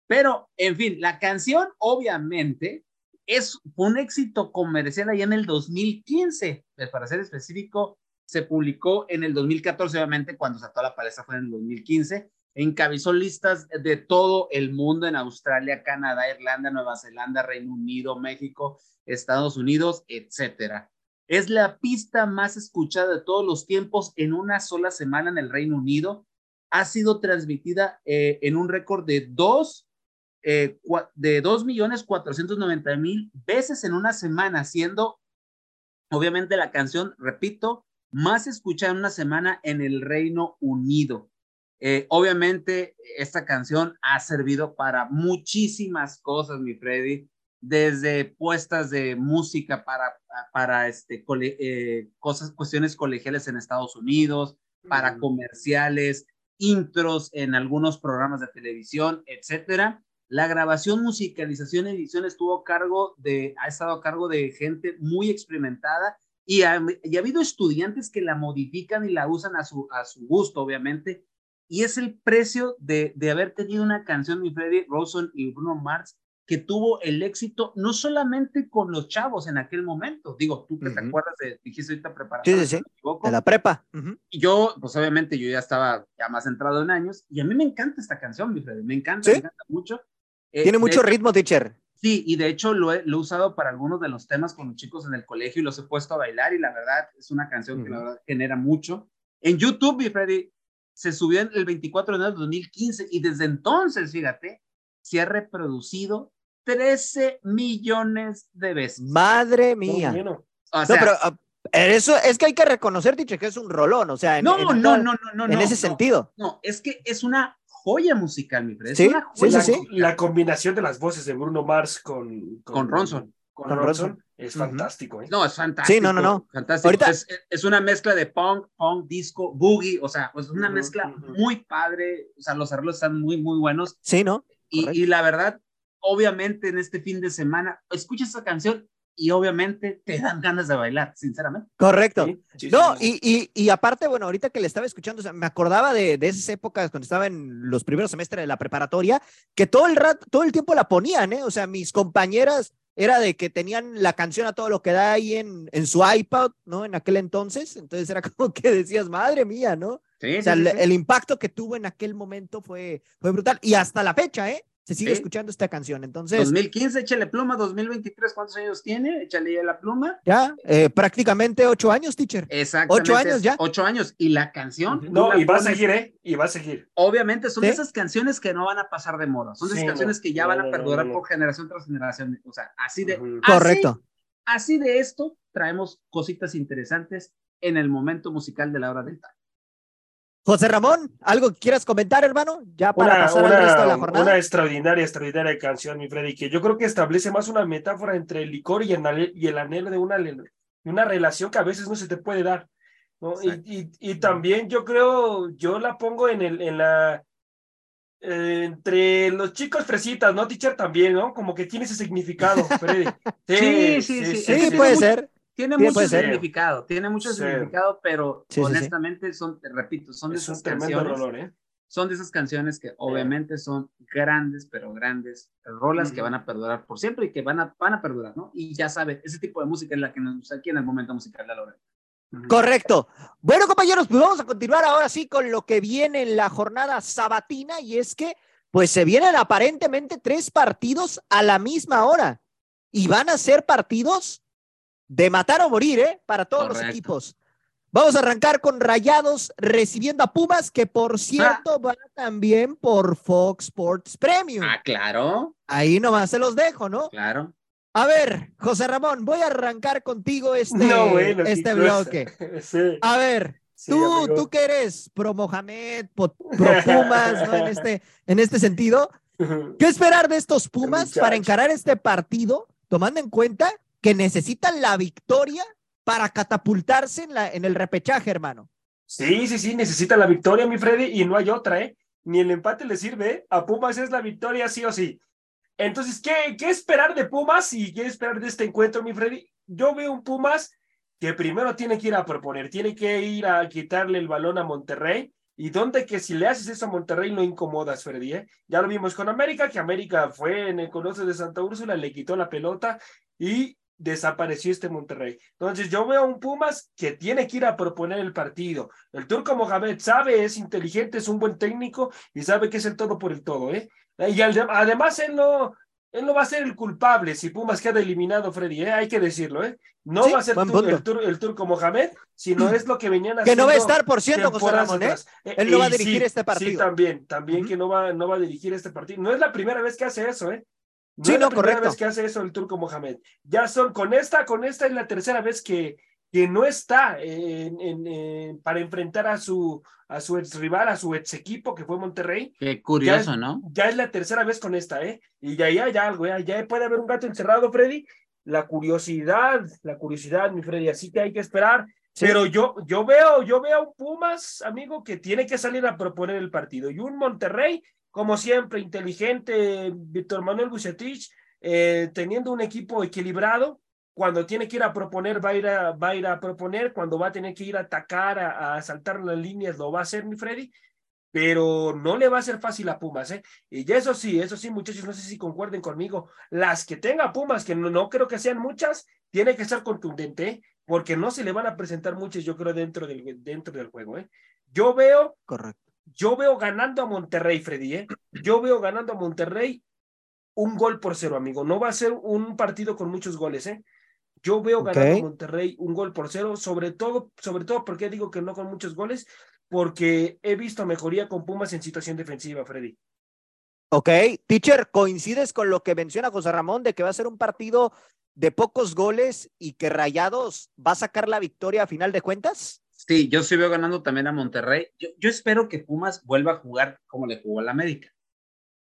pero en fin, la canción obviamente es un éxito comercial allá en el 2015, pues, para ser específico, se publicó en el 2014, obviamente cuando saltó la palestra fue en el 2015, encabezó listas de todo el mundo en Australia, Canadá, Irlanda, Nueva Zelanda, Reino Unido, México, Estados Unidos, etcétera. Es la pista más escuchada de todos los tiempos en una sola semana en el Reino Unido. Ha sido transmitida eh, en un récord de dos, eh, de 2 millones 490 mil veces en una semana, siendo obviamente la canción, repito, más escuchada en una semana en el Reino Unido. Eh, obviamente, esta canción ha servido para muchísimas cosas, mi Freddy desde puestas de música para, para este, eh, cosas, cuestiones colegiales en Estados Unidos, para comerciales, intros en algunos programas de televisión, etcétera. La grabación, musicalización, edición estuvo a cargo de, ha estado a cargo de gente muy experimentada y ha, y ha habido estudiantes que la modifican y la usan a su, a su gusto, obviamente. Y es el precio de, de haber tenido una canción, mi Freddy Rosen y Bruno Mars, que tuvo el éxito no solamente con los chavos en aquel momento, digo, tú que te acuerdas de, dijiste ahorita preparado. Sí, sí, sí, de la prepa. Y yo, pues obviamente yo ya estaba ya más entrado en años y a mí me encanta esta canción, mi Freddy, me encanta, me encanta mucho. Eh, Tiene mucho ritmo, teacher. Sí, y de hecho lo he, lo he, usado para algunos de los temas con los chicos en el colegio y los he puesto a bailar y la verdad es una canción que la verdad genera mucho. En YouTube, mi Freddy, se subió el 24 de enero de 2015 y desde entonces, fíjate, se ha reproducido 13 millones de veces. Madre mía. no, pero ah, eso es que hay que reconocer, Tiche, que es un rolón, o sea, no, no, no, no, no, en ese sentido. No, es que es una joya musical, mi Fred. Sí, sí, sí, La combinación de las voces de Bruno Mars con, con, Ronson. Con, Ronson. Es fantástico, ¿eh? No, es fantástico. Sí, no, no, no. Fantástico. Ahorita... Es, una mezcla de punk, punk, disco, boogie, o sea, pues una mezcla muy padre. O sea, los arreglos están muy, muy buenos. Sí, ¿no? Y, y, la verdad, obviamente en este fin de semana, escuchas esa canción y obviamente te dan ganas de bailar, sinceramente. Correcto. no, y, y, y, aparte, bueno, ahorita que le estaba escuchando, me acordaba de, de, esas épocas cuando estaba en los primeros semestres de la preparatoria, que todo el rato, todo el tiempo la ponían, ¿eh? O sea, mis compañeras era de que tenían la canción a todo lo que da ahí en, en su iPad, ¿no? En aquel entonces, entonces era como que decías, madre mía, ¿no? Sí, o sea, el, el, impacto que tuvo en aquel momento fue, fue brutal. Y hasta la fecha, ¿eh? Se sigue escuchando esta canción. Entonces. 2015, échale pluma, 2023, ¿cuántos años tiene? Échale la pluma. Ya, eh, prácticamente ocho años, teacher. Exactamente. Ocho años ya. Ocho años. Y la canción. No, y va a seguir, ¿eh? Y va a seguir. Obviamente, son esas canciones que no van a pasar de moda. Son esas canciones que ya van a perdurar por generación tras generación. O sea, así de. Correcto. Así de esto traemos cositas interesantes en el momento musical de la hora del tal. José Ramón, ¿algo que quieras comentar, hermano? Ya para pasar al resto de la jornada. Una extraordinaria, extraordinaria canción, mi Freddy, que yo creo que establece más una metáfora entre el licor y el, y el anhelo de una, una relación que a veces no se te puede dar. ¿no? Y, y, también yo creo, yo la pongo en, el, en la, entre los chicos fresitas, ¿no, teacher? También, ¿no? Como que tiene ese significado, Freddy. Sí, sí, sí, sí, puede ser. Tiene mucho significado, tiene mucho significado, pero honestamente son, te repito, son de esas canciones. ¿eh? Son de esas canciones que obviamente son grandes, pero grandes rolas que van a perdurar por siempre y que van a, van a perdurar, ¿no? Y ya saben, ese tipo de música es la que nos gusta aquí en el momento musical de la Correcto. Bueno, compañeros, pues vamos a continuar ahora sí con lo que viene en la jornada sabatina y es que pues se vienen aparentemente tres partidos a la misma hora y van a ser partidos de matar o morir, ¿eh? Para todos los equipos. Vamos a arrancar con Rayados recibiendo a Pumas, que por cierto ah. va también por Fox Sports Premium. Ah, claro. Ahí nomás se los dejo, ¿no? Claro. A ver, José Ramón, voy a arrancar contigo este, este bloque. A ver, tú, tú que eres pro Mohamed, pro Pumas, ¿no? En este, en este sentido, ¿qué esperar de estos Pumas para encarar este partido, tomando en cuenta que necesitan la victoria para catapultarse en, la, en el repechaje, hermano. Sí, sí, sí, necesitan la victoria, mi Freddy, y no hay otra, ¿eh? Ni el empate le sirve, a Pumas es la victoria sí o sí. Entonces, ¿qué, qué esperar de Pumas y qué esperar de este encuentro, mi Freddy? Yo veo un Pumas que primero tiene que ir a proponer, tiene que ir a quitarle el balón a Monterrey. Y donde que si le haces eso a Monterrey no incomodas, Freddy. ¿eh? Ya lo vimos con América, que América fue en el Coloso de Santa Úrsula, le quitó la pelota y desapareció este Monterrey. Entonces yo veo un Pumas que tiene que ir a proponer el partido. El turco Mohamed sabe, es inteligente, es un buen técnico y sabe que es el todo por el todo. ¿eh? Y además él no, él no va a ser el culpable si Pumas queda eliminado, Freddy, ¿eh? hay que decirlo, ¿eh? No va a ser el, turco Mohamed, sino es lo que venían haciendo. Que no va a estar, por cierto, José Ramón, ¿eh? eh él no va a dirigir este partido. Sí, también, también que no va, no va a dirigir este partido. No es la primera vez que hace eso, ¿eh? No sí, es la primera vez que hace eso el turco Mohamed. Ya son, con esta, con esta es la tercera vez que, que no está en, para enfrentar a su, a su ex rival, a su ex equipo que fue Monterrey. Qué curioso, ¿no? Ya es la tercera vez con esta, ¿eh? Y ya, ya, ya algo, ya, puede haber un gato encerrado, Freddy. La curiosidad, la curiosidad, mi Freddy, así que hay que esperar. Pero yo, yo veo, yo veo un Pumas, amigo, que tiene que salir a proponer el partido. Y un Monterrey, como siempre, inteligente, Víctor Manuel Bucetich, eh, teniendo un equipo equilibrado, cuando tiene que ir a proponer, va a ir a, va a, ir a proponer, cuando va a tener que ir a atacar, a, a saltar las líneas, lo va a hacer mi Freddy, pero no le va a ser fácil a Pumas, ¿eh? Y eso sí, eso sí, muchachos, no sé si concuerden conmigo, las que tenga Pumas, que no, no creo que sean muchas, tiene que ser contundente, ¿eh? porque no se le van a presentar muchas, yo creo, dentro del, dentro del juego, ¿eh? Yo veo, correcto. Yo veo ganando a Monterrey, Freddy, ¿eh? Yo veo ganando a Monterrey un gol por cero, amigo. No va a ser un partido con muchos goles, ¿eh? Yo veo ganando a Monterrey un gol por cero, sobre todo, sobre todo porque digo que no con muchos goles, porque he visto mejoría con Pumas en situación defensiva, Freddy. Ok, teacher, ¿coincides con lo que menciona José Ramón de que va a ser un partido de pocos goles y que Rayados va a sacar la victoria a final de cuentas? Sí, yo sí veo ganando también a Monterrey. Yo, espero que Pumas vuelva a jugar como le jugó al América.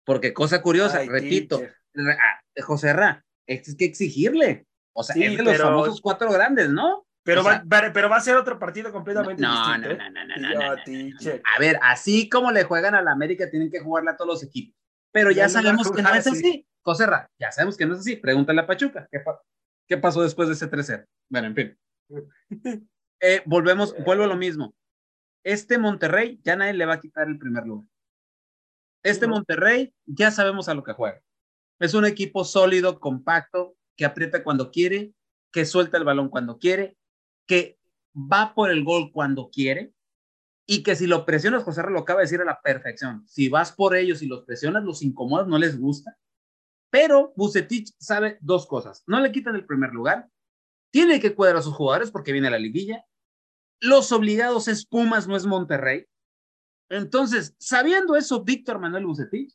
Porque cosa curiosa, repito, ah, José Ra, es que exigirle. O sea, es de los famosos cuatro grandes, ¿no? Pero, va, pero va a ser otro partido completamente no, distinto. No, no, no, no, no, A ver, así como le juegan a la América, tienen que jugarle a todos los equipos. Pero ya sabemos que no es así. José Ra, ya sabemos que no es así. Pregúntale a Pachuca. ¿Qué, qué pasó después de ese 3-0? Bueno, en fin. Eh, volvemos, vuelvo a lo mismo. Este Monterrey ya nadie le va a quitar el primer lugar. Este Monterrey ya sabemos a lo que juega. Es un equipo sólido, compacto, que aprieta cuando quiere, que suelta el balón cuando quiere, que va por el gol cuando quiere y que si lo presionas, José lo acaba de decir a la perfección. Si vas por ellos y los presionas, los incomodas, no les gusta. Pero Bucetich sabe dos cosas. No le quitan el primer lugar. Tiene que cuidar a sus jugadores porque viene la liguilla. Los obligados es Pumas, no es Monterrey. Entonces, sabiendo eso, Víctor Manuel Bucetich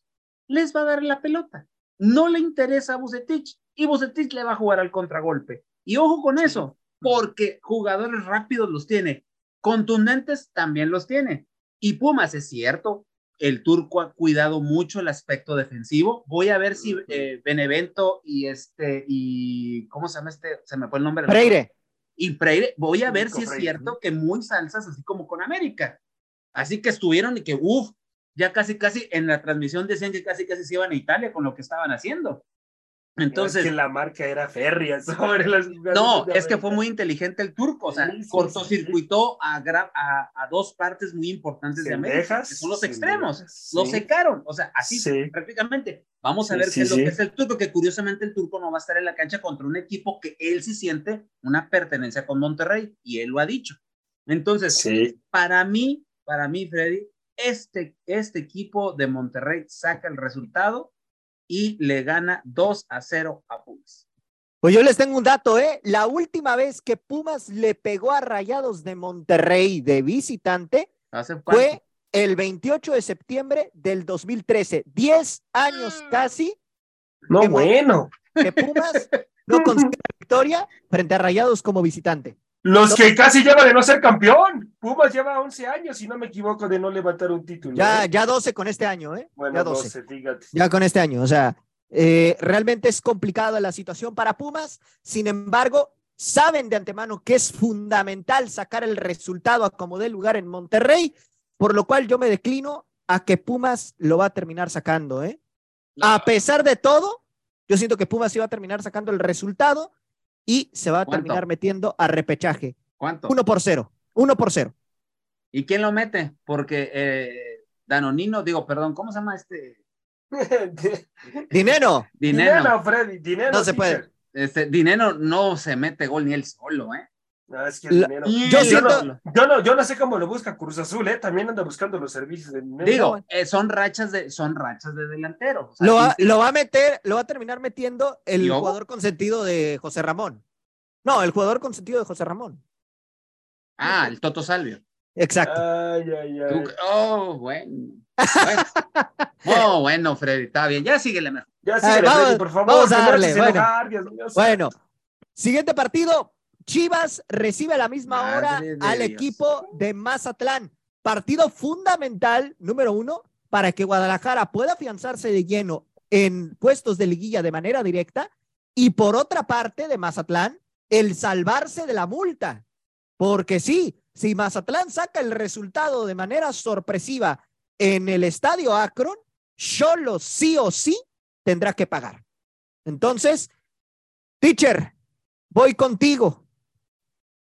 les va a dar la pelota. No le interesa a Bucetich y Bucetich le va a jugar al contragolpe. Y ojo con eso, porque jugadores rápidos los tiene, contundentes también los tiene. Y Pumas, es cierto, el turco ha cuidado mucho el aspecto defensivo. Voy a ver si eh, Benevento y este, y ¿cómo se llama este? Se me fue el nombre. Freire. Y Freire, voy a ver si es cierto que muy salsas, así como con América. Así que estuvieron y que, uff, ya casi, casi en la transmisión decían que casi, casi se iban a Italia con lo que estaban haciendo. Entonces. que la marca era férrea sobre las. No, es que fue muy inteligente el turco, o sea, cortocircuitó A, a, dos partes muy importantes de América, que son los extremos. Lo secaron, o sea, así prácticamente. Vamos a ver qué es lo que es el turco, que curiosamente el turco no va a estar en la cancha contra un equipo que él sí siente una pertenencia con Monterrey, y él lo ha dicho. Entonces, para mí, para mí, Freddy, este, este equipo de Monterrey saca el resultado y le gana 2 a 0 a Pumas. Pues yo les tengo un dato, ¿eh? La última vez que Pumas le pegó a Rayados de Monterrey de visitante fue el 28 de septiembre del 2013. 10 años ah. casi. No, bueno. Que Pumas no consigue la victoria frente a Rayados como visitante. Los que casi lleva de no ser campeón. Pumas lleva 11 años, si no me equivoco, de no levantar un título. Ya, ¿eh? ya 12 con este año, ¿eh? Bueno, ya 12. fíjate. Ya con este año, o sea, eh, realmente es complicada la situación para Pumas. Sin embargo, saben de antemano que es fundamental sacar el resultado a como dé lugar en Monterrey, por lo cual yo me declino a que Pumas lo va a terminar sacando, ¿eh? A pesar de todo, yo siento que Pumas iba a terminar sacando el resultado y se va a ¿Cuánto? terminar metiendo a repechaje. ¿Cuánto? Uno por cero. Uno por cero. ¿Y quién lo mete? Porque eh, Danonino, digo, perdón, ¿cómo se llama este? Dinero. Dinero. Dinero, Freddy, dinero. No se puede. Este, Dinero no se mete gol ni él solo, ¿eh? No, es que La- Yo siento- solo. Yo no, yo no sé cómo lo busca Cruz Azul, ¿eh? También anda buscando los servicios de dinero. Digo, eh, son rachas de, son rachas de delantero. O sea, Lo va, sí, lo va a meter, lo va a terminar metiendo el jugador consentido de José Ramón. No, el jugador consentido de José Ramón. Ah, el Toto Salvio. Exacto. Ay, ay, ay. Tú- Oh, bueno. Bueno. Oh, bueno, Freddy, está bien. Ya síguele mejor. Ya sí, Ay, vamos- Freddy, por favor. vamos a no darle, bueno. enojar, Dios mío. Bueno, siguiente partido. Chivas recibe a la misma Madre hora al Dios. equipo de Mazatlán. Partido fundamental, número uno, para que Guadalajara pueda afianzarse de lleno en puestos de liguilla de manera directa. Y por otra parte, de Mazatlán, el salvarse de la multa. Porque sí, si Mazatlán saca el resultado de manera sorpresiva en el estadio Akron, Cholo sí o sí tendrá que pagar. Entonces, teacher, voy contigo.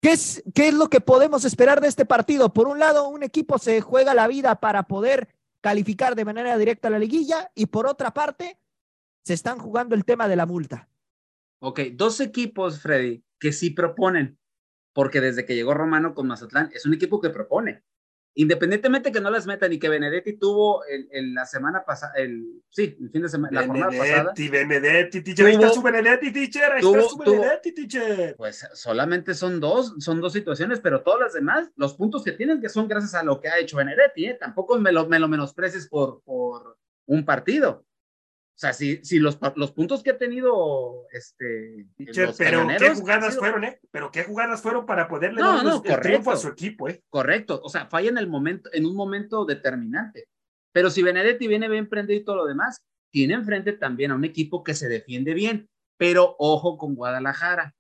¿Qué es, ¿Qué es lo que podemos esperar de este partido? Por un lado, un equipo se juega la vida para poder calificar de manera directa a la liguilla y por otra parte, se están jugando el tema de la multa. Ok, dos equipos, Freddy, que sí proponen, porque desde que llegó Romano con Mazatlán, es un equipo que propone. Independientemente que no las metan y que Benedetti tuvo el, el- la semana pasada, el, sí, el fin de semana, la jornada pasada, Benedetti, Benedetti, teacher. Ahí está Tuvo- su Benedetti, teacher. Ahí tuvo- está su tuvo- Benedetti, teacher. pues solamente son dos, son dos situaciones, pero todas las demás, los puntos que tienen que son gracias a lo que ha hecho Benedetti, ¿eh? tampoco me lo, me lo menosprecies por, por un partido. O sea, si, si los, los puntos que ha tenido este, pero qué jugadas sido- fueron, ¿eh? Pero qué jugadas fueron para poderle No, dar no, el triunfo a su equipo, ¿eh? Correcto, o sea, falla en el momento, en un momento determinante. Pero si Benedetti viene bien prendido y todo lo demás, tiene enfrente también a un equipo que se defiende bien. Pero ojo con Guadalajara.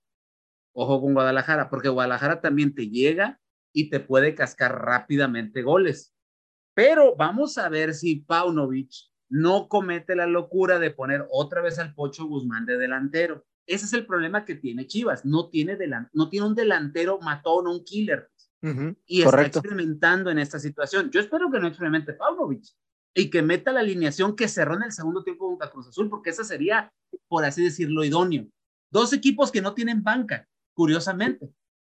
Ojo con Guadalajara, porque Guadalajara también te llega y te puede cascar rápidamente goles. Pero vamos a ver si Paunovic no comete la locura de poner otra vez al Pocho Guzmán de delantero. Ese es el problema que tiene Chivas. No tiene, delan no tiene un delantero matón, un killer y está Correcto. experimentando en esta situación. Yo espero que no experimente Pavlovich y que meta la alineación que cerró en el segundo tiempo contra Cruz Azul, porque esa sería, por así decirlo, idóneo. Dos equipos que no tienen banca, curiosamente,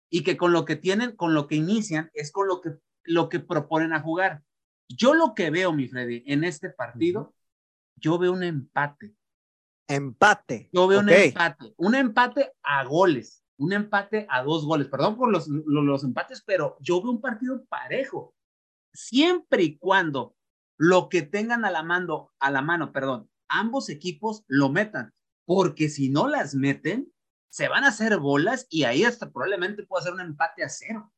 y que con lo que tienen, con lo que inician, es con lo que, lo que proponen a jugar. Yo lo que veo, mi Freddy, en este partido, yo veo un empate. Empate. Yo veo un empate, un empate a goles, un empate a dos goles. Perdón por los, los, los empates, pero yo veo un partido parejo. Siempre y cuando lo que tengan a la mano, a la mano, perdón, ambos equipos lo metan, porque si no las meten, se van a hacer bolas y ahí hasta probablemente pueda ser un empate a cero.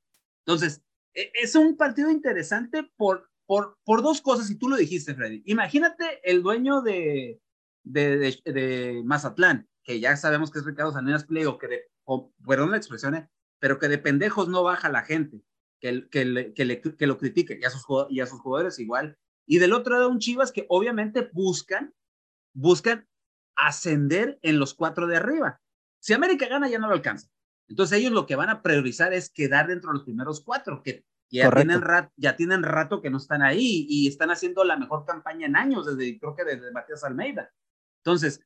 Entonces, e- es un partido interesante por, por, por dos cosas, y tú lo dijiste, Freddy. Imagínate el dueño de, de, de, de Mazatlán, que ya sabemos que es Ricardo Salinas Play, o que de, o, perdón la expresión, eh, pero que de pendejos no baja la gente, que, que, le, que, le, que lo critique, y a, sus, y a sus jugadores igual. Y del otro lado, un Chivas que obviamente buscan, buscan ascender en los cuatro de arriba. Si América gana, ya no lo alcanza. Entonces ellos lo que van a priorizar es quedar dentro de los primeros cuatro, que ya tienen, rat, ya tienen rato que no están ahí y están haciendo la mejor campaña en años, desde creo que desde Matías Almeida. Entonces,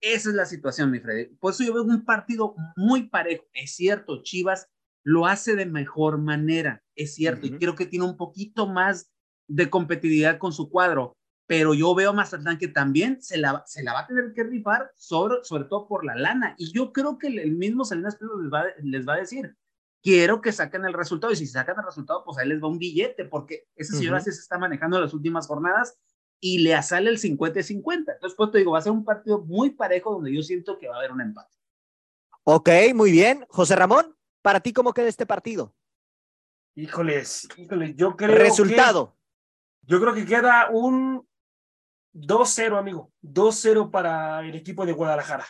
esa es la situación, mi Freddy. Por eso yo veo un partido muy parejo. Es cierto, Chivas lo hace de mejor manera, es cierto, uh -huh. y creo que tiene un poquito más de competitividad con su cuadro, pero yo veo a Mazatlán que también se la, se la va a tener que rifar, sobre, sobre todo por la lana, y yo creo que el mismo Salinas Pliego les va, les va a decir, quiero que saquen el resultado, y si sacan el resultado, pues ahí les va un billete, porque ese señor uh -huh. así se está manejando en las últimas jornadas, y le sale el 50-50. Entonces, pues te digo, va a ser un partido muy parejo donde yo siento que va a haber un empate. Ok, muy bien. José Ramón, ¿para ti cómo queda este partido? Híjoles, híjoles, yo creo Resultado. Que, yo creo que queda un 2-0, amigo. 2-0 para el equipo de Guadalajara.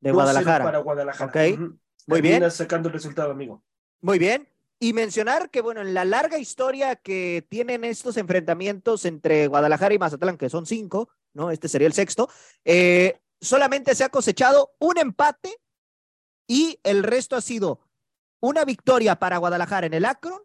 De Guadalajara. Para Guadalajara. Ok, uh -huh. muy bien. sacando el resultado, amigo. Muy bien. Y mencionar que, bueno, en la larga historia que tienen estos enfrentamientos entre Guadalajara y Mazatlán, que son cinco, ¿no? Este sería el sexto, eh, solamente se ha cosechado un empate y el resto ha sido una victoria para Guadalajara en el Akron,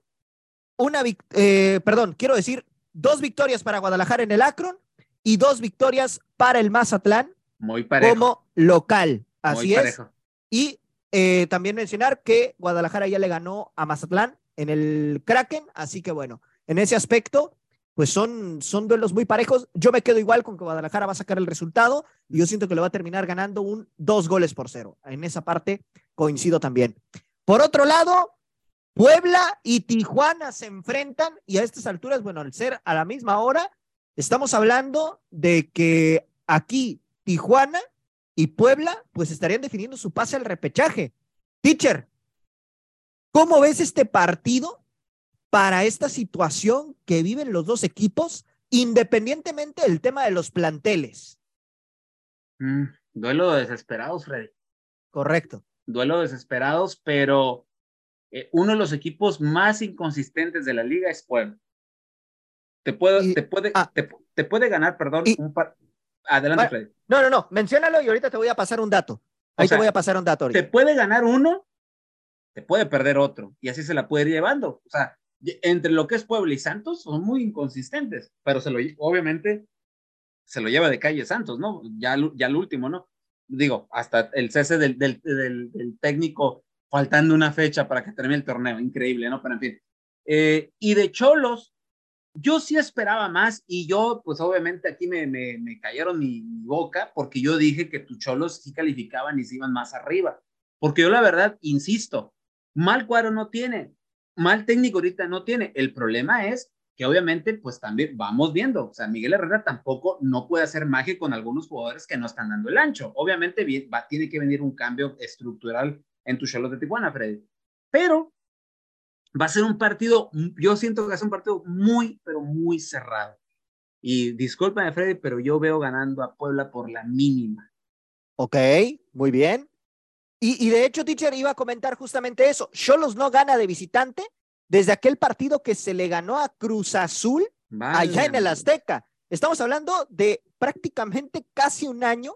una, eh, perdón, quiero decir, dos victorias para Guadalajara en el Akron y dos victorias para el Mazatlán Muy parejo. como local. muy Así es. parejo. Y eh, también mencionar que Guadalajara ya le ganó a Mazatlán en el Kraken, así que bueno, en ese aspecto, pues son, son duelos muy parejos. Yo me quedo igual con que Guadalajara va a sacar el resultado y yo siento que lo va a terminar ganando un dos goles por cero. En esa parte coincido también. Por otro lado, Puebla y Tijuana se enfrentan y a estas alturas, bueno, al ser a la misma hora, estamos hablando de que aquí Tijuana y Puebla pues estarían definiendo su pase al repechaje. Teacher, ¿cómo ves este partido para esta situación que viven los dos equipos, independientemente del tema de los planteles? Mm, duelo de desesperados, Freddy. Correcto. Duelo de desesperados, pero eh, uno de los equipos más inconsistentes de la liga es Puebla. Te puede, Y- te puede, ah. te, te puede ganar, perdón, Y- un par. Adelante, Freddy. No, no, no, menciónalo y ahorita te voy a pasar un dato. Ahí O sea, te voy a pasar un dato Te puede ganar uno, te puede perder otro, y así se la puede ir llevando. O sea, entre lo que es Puebla y Santos son muy inconsistentes, pero se lo, obviamente se lo lleva de calle Santos, ¿no? Ya, ya el último, ¿no? Digo, hasta el cese del, del, del- del técnico faltando una fecha para que termine el torneo, increíble, ¿no? Pero en fin. Eh, y de Cholos, yo sí esperaba más y yo, pues obviamente aquí me, me, me cayeron mi, boca porque yo dije que tus Cholos sí calificaban y se iban más arriba. Porque yo la verdad, insisto, mal cuadro no tiene, mal técnico ahorita no tiene. El problema es que obviamente, pues también vamos viendo, o sea, Miguel Herrera tampoco no puede hacer magia con algunos jugadores que no están dando el ancho. Obviamente va, tiene que venir un cambio estructural en tus Cholos de Tijuana, Freddy. Pero va a ser un partido, yo siento que va a ser un partido muy, pero muy cerrado. Y discúlpame, Freddy, pero yo veo ganando a Puebla por la mínima. Ok, muy bien. Y, y de hecho, teacher, iba a comentar justamente eso. Cholos no gana de visitante desde aquel partido que se le ganó a Cruz Azul allá en el. Azteca. Estamos hablando de prácticamente casi un año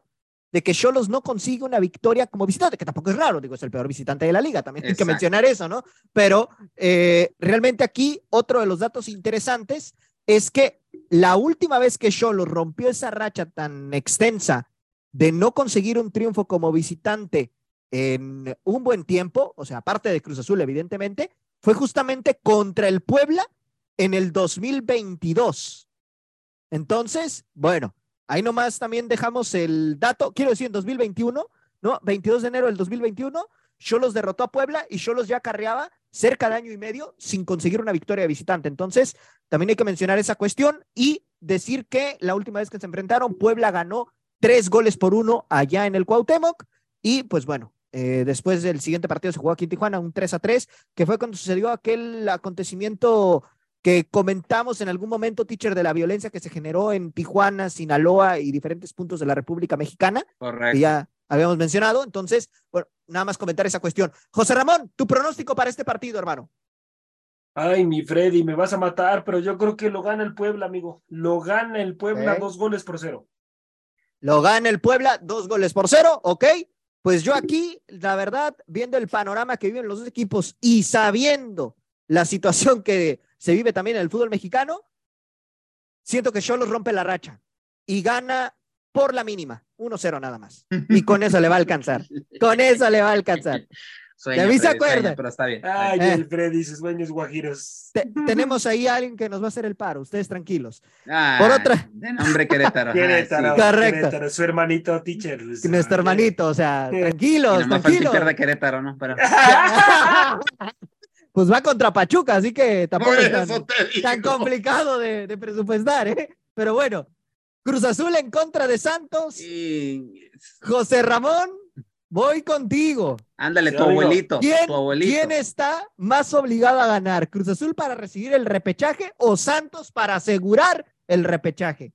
de que Cholos no consigue una victoria como visitante, que tampoco es raro, digo, es el peor visitante de la liga, también hay que mencionar eso, ¿no? Pero eh, realmente aquí otro de los datos interesantes es que la última vez que Cholos rompió esa racha tan extensa de no conseguir un triunfo como visitante en un buen tiempo, o sea, aparte de Cruz Azul, evidentemente, fue justamente contra el Puebla en el 2022. Entonces, bueno, ahí nomás también dejamos el dato, quiero decir, en 2021, ¿no? 22 de enero del 2021, Cholos derrotó a Puebla y Cholos ya carreaba cerca de año y medio sin conseguir una victoria de visitante. Entonces, también hay que mencionar esa cuestión y decir que la última vez que se enfrentaron, Puebla ganó tres goles por uno allá en el Cuauhtémoc y pues bueno, eh, después del siguiente partido se jugó aquí en Tijuana, un 3 a 3, que fue cuando sucedió aquel acontecimiento que comentamos en algún momento, teacher, de la violencia que se generó en Tijuana, Sinaloa y diferentes puntos de la República Mexicana, que Correcto. ya habíamos mencionado. Entonces, bueno, nada más comentar esa cuestión. José Ramón, tu pronóstico para este partido, hermano. Ay, mi Freddy, me vas a matar, pero yo creo que lo gana el Puebla, amigo. Lo gana el Puebla dos goles por cero. Lo gana el Puebla, dos goles por cero, ¿ok? Pues yo aquí, la verdad, viendo el panorama que viven los dos equipos y sabiendo la situación que se vive también en el fútbol mexicano, siento que Cholos rompe la racha y gana por la mínima, 1-0 nada más. Y con eso le va a alcanzar. Con eso le va a alcanzar. Sueño, de mí se sueño, acuerda. pero está bien. Ay, Eh. el Freddy, sus sueños guajiros. Te- tenemos ahí a alguien que nos va a hacer el paro, ustedes tranquilos. Ah, Por otra- De nombre Querétaro. Querétaro, sí. Correcto. Querétaro, su hermanito teacher. Nuestro hermanito, o sea, tranquilos, nomás falta y tranquilos. pierde Querétaro, ¿no? Pero... Pues va contra Pachuca, así que tampoco es tan- complicado de, de presupuestar, ¿eh? Pero bueno, Cruz Azul en contra de Santos. Y- José Ramón, voy contigo. Ándale, tu abuelito. ¿Quién, Tu abuelito. quién está más obligado a ganar? ¿Cruz Azul para recibir el repechaje o Santos para asegurar el repechaje?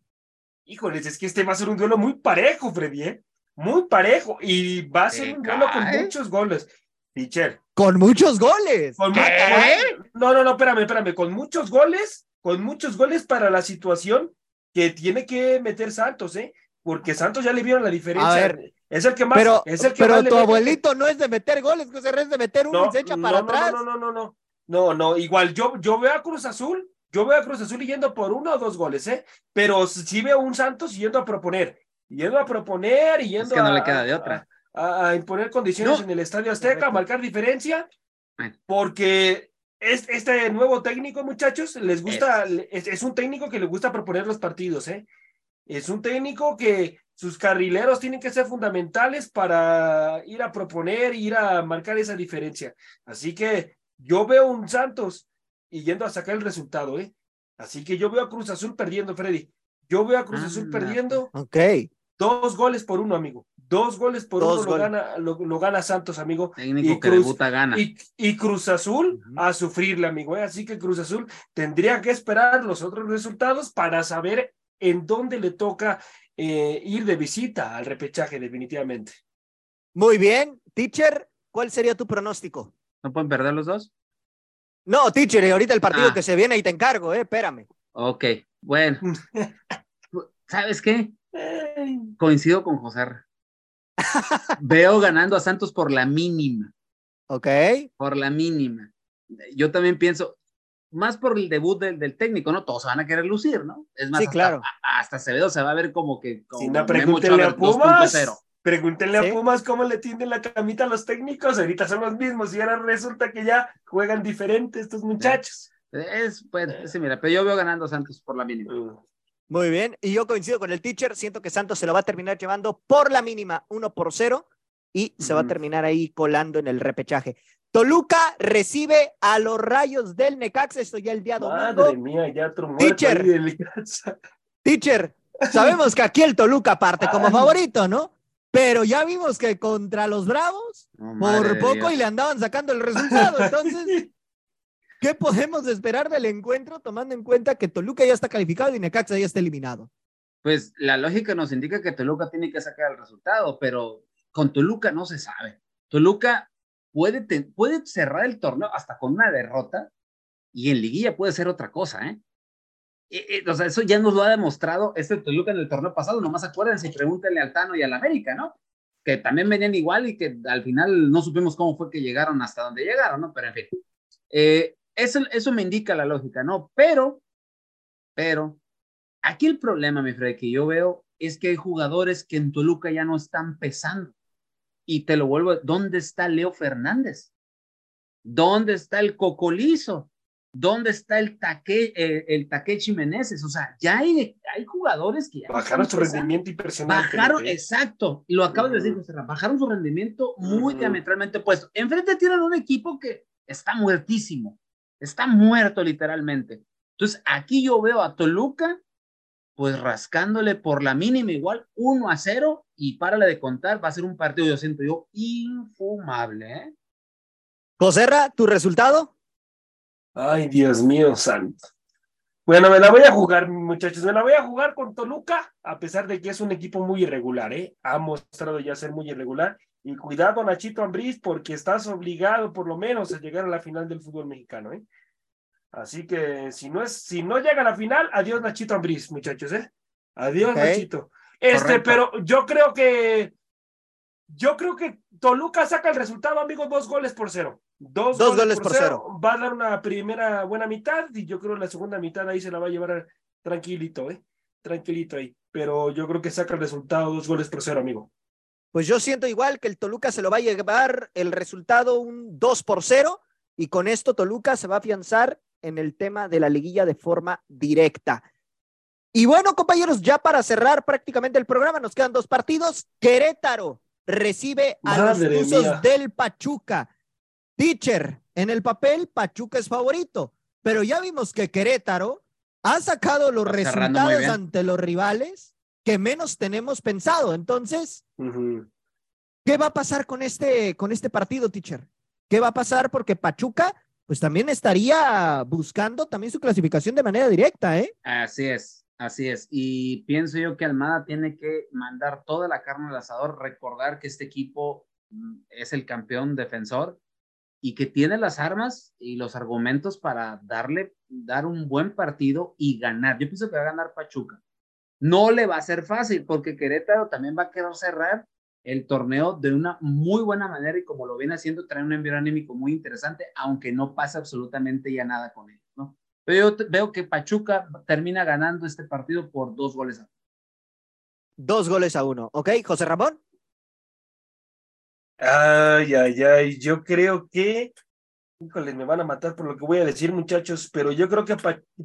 Híjoles, es que este va a ser un duelo muy parejo, Freddy, ¿eh? Muy parejo. Y va a ser Se un duelo con muchos goles. Teacher. Con muchos goles. Con ¿Qué? mu- No, no, no, espérame, espérame. Con muchos goles, con muchos goles para la situación que tiene que meter Santos, ¿eh? porque Santos ya le vieron la diferencia. A ver, es el que más. Pero, es el que pero más tu mete. abuelito no es de meter goles, José es de meter uno y se echa para no, atrás. No, no, no, no, no. No, no, igual yo, yo veo a Cruz Azul, yo veo a Cruz Azul yendo por uno o dos goles, ¿eh? Pero sí veo un Santos yendo a proponer, yendo a proponer y yendo que no a, le queda de otra. a, a imponer condiciones No. en el Estadio Azteca, a marcar diferencia, porque es, este nuevo técnico, muchachos, les gusta, es, es un técnico que le gusta proponer los partidos, ¿eh? Es un técnico que sus carrileros tienen que ser fundamentales para ir a proponer, ir a marcar esa diferencia. Así que yo veo un Santos y yendo a sacar el resultado, ¿eh? Así que yo veo a Cruz Azul perdiendo, Freddy. Yo veo a Cruz Azul perdiendo Ok. dos goles por uno, amigo. Dos goles por Dos uno lo gana, lo, lo gana Santos, amigo. Técnico Y que Cruz- debuta gana. Y, y Cruz Azul a sufrirle, amigo. ¿eh? Así que Cruz Azul tendría que esperar los otros resultados para saber en dónde le toca eh, ir de visita al repechaje, definitivamente. Muy bien. Teacher, ¿cuál sería tu pronóstico? ¿No pueden perder los dos? No, teacher, y ahorita el partido Ah. que se viene y te encargo, eh, espérame. Ok, bueno. ¿Sabes qué? Coincido con José. Veo ganando a Santos por la mínima, Ok. por la mínima. Yo también pienso, más por el debut del, del técnico, ¿no? Todos se van a querer lucir, ¿no? Es más, Sí, hasta- claro. a- hasta Acevedo se va a ver como que como Si no, pregúntenle a Pumas. 2.0. Pregúntenle Sí. a Pumas cómo le tienden la camita a los técnicos. Ahorita son los mismos y ahora resulta que ya juegan diferente estos muchachos. Es, pues, sí, mira, pero yo veo ganando a Santos por la mínima. Mm. Muy bien. Y yo coincido con el teacher. Siento que Santos se lo va a terminar llevando por la mínima, uno por cero, y se va a terminar ahí colando en el repechaje. Toluca recibe a los rayos del Necaxa. Esto ya el día domingo. Madre mía, ya otro Teacher. del. Teacher, sabemos que aquí el Toluca parte como favorito, ¿no? Pero ya vimos que contra los Bravos, por poco Dios. y le andaban sacando el resultado. Entonces, ¿qué podemos esperar del encuentro tomando en cuenta que Toluca ya está calificado y Necaxa ya está eliminado? Pues la lógica nos indica que Toluca tiene que sacar el resultado, pero con Toluca no se sabe. Toluca puede, te- puede cerrar el torneo hasta con una derrota y en liguilla puede ser otra cosa, ¿eh? Eh, eh, o sea, eso ya nos lo ha demostrado este Toluca en el torneo pasado. Nomás acuérdense y pregúntenle al Tano y al América, ¿no? Que también venían igual y que al final no supimos cómo fue que llegaron hasta donde llegaron, ¿no? Pero en fin. Eh, eso, eso me indica la lógica, ¿no? Pero, pero, aquí el problema, mi Fred, que yo veo es que hay jugadores que en Toluca ya no están pesando. Y te lo vuelvo, ¿dónde está Leo Fernández? ¿Dónde está el Cocolizo? ¿Dónde está el Taque, eh, el Takechi Meneses? O sea, ya hay, hay jugadores que ya Bajaron su pesando. rendimiento impresionante. Bajaron, ¿eh? exacto, lo acabas de decir. José Ramón, bajaron su rendimiento muy Ujú. diametralmente puesto. Enfrente tienen un equipo que está muertísimo, está muerto literalmente. Entonces, aquí yo veo a Toluca, pues rascándole por la mínima igual, 1 a 0, y párale de contar, va a ser un partido, yo siento yo, infumable, ¿eh? Joserra, ¿tu resultado? Ay, Dios mío, santo. Bueno, me la voy a jugar, muchachos. Me la voy a jugar con Toluca, a pesar de que es un equipo muy irregular, ¿eh? Ha mostrado ya ser muy irregular. Y cuidado, Nachito Ambriz, porque estás obligado, por lo menos, a llegar a la final del fútbol mexicano, ¿eh? Así que si no es, si no llega a la final, adiós, Nachito Ambriz, muchachos, ¿eh? Adiós. Nachito. Este, Correcto. pero yo creo que. Yo creo que Toluca saca el resultado, amigo, dos goles por cero. Dos, Dos goles por cero. Va a dar una primera buena mitad y yo creo la segunda mitad ahí se la va a llevar tranquilito, ¿eh? Tranquilito ahí. Pero yo creo que saca el resultado dos goles por cero, amigo. Pues yo siento igual que el Toluca se lo va a llevar el resultado un 2 por 0 y con esto Toluca se va a afianzar en el tema de la liguilla de forma directa. Y bueno, compañeros, ya para cerrar prácticamente el programa, nos quedan dos partidos. Querétaro recibe a Madre los mía. del Pachuca. Teacher, en el papel, Pachuca es favorito, pero ya vimos que Querétaro ha sacado los Está resultados ante los rivales que menos tenemos pensado. Entonces, Ujú. ¿Qué va a pasar con este, con este partido, teacher? ¿Qué va a pasar? Porque Pachuca, pues también estaría buscando también su clasificación de manera directa, ¿eh? Así es, así es. Y pienso yo que Almada tiene que mandar toda la carne al asador, recordar que este equipo mm, es el campeón defensor y que tiene las armas y los argumentos para darle, dar un buen partido y ganar. Yo pienso que va a ganar Pachuca. No le va a ser fácil porque Querétaro también va a querer cerrar el torneo de una muy buena manera y como lo viene haciendo, trae un envío anímico muy interesante, aunque no pasa absolutamente ya nada con ellos, ¿no? Pero yo veo que Pachuca termina ganando este partido por dos goles a uno. Dos goles a uno, ¿ok? José Ramón. Ay, ay, ay, yo creo que, híjole, me van a matar por lo que voy a decir, muchachos, pero yo creo que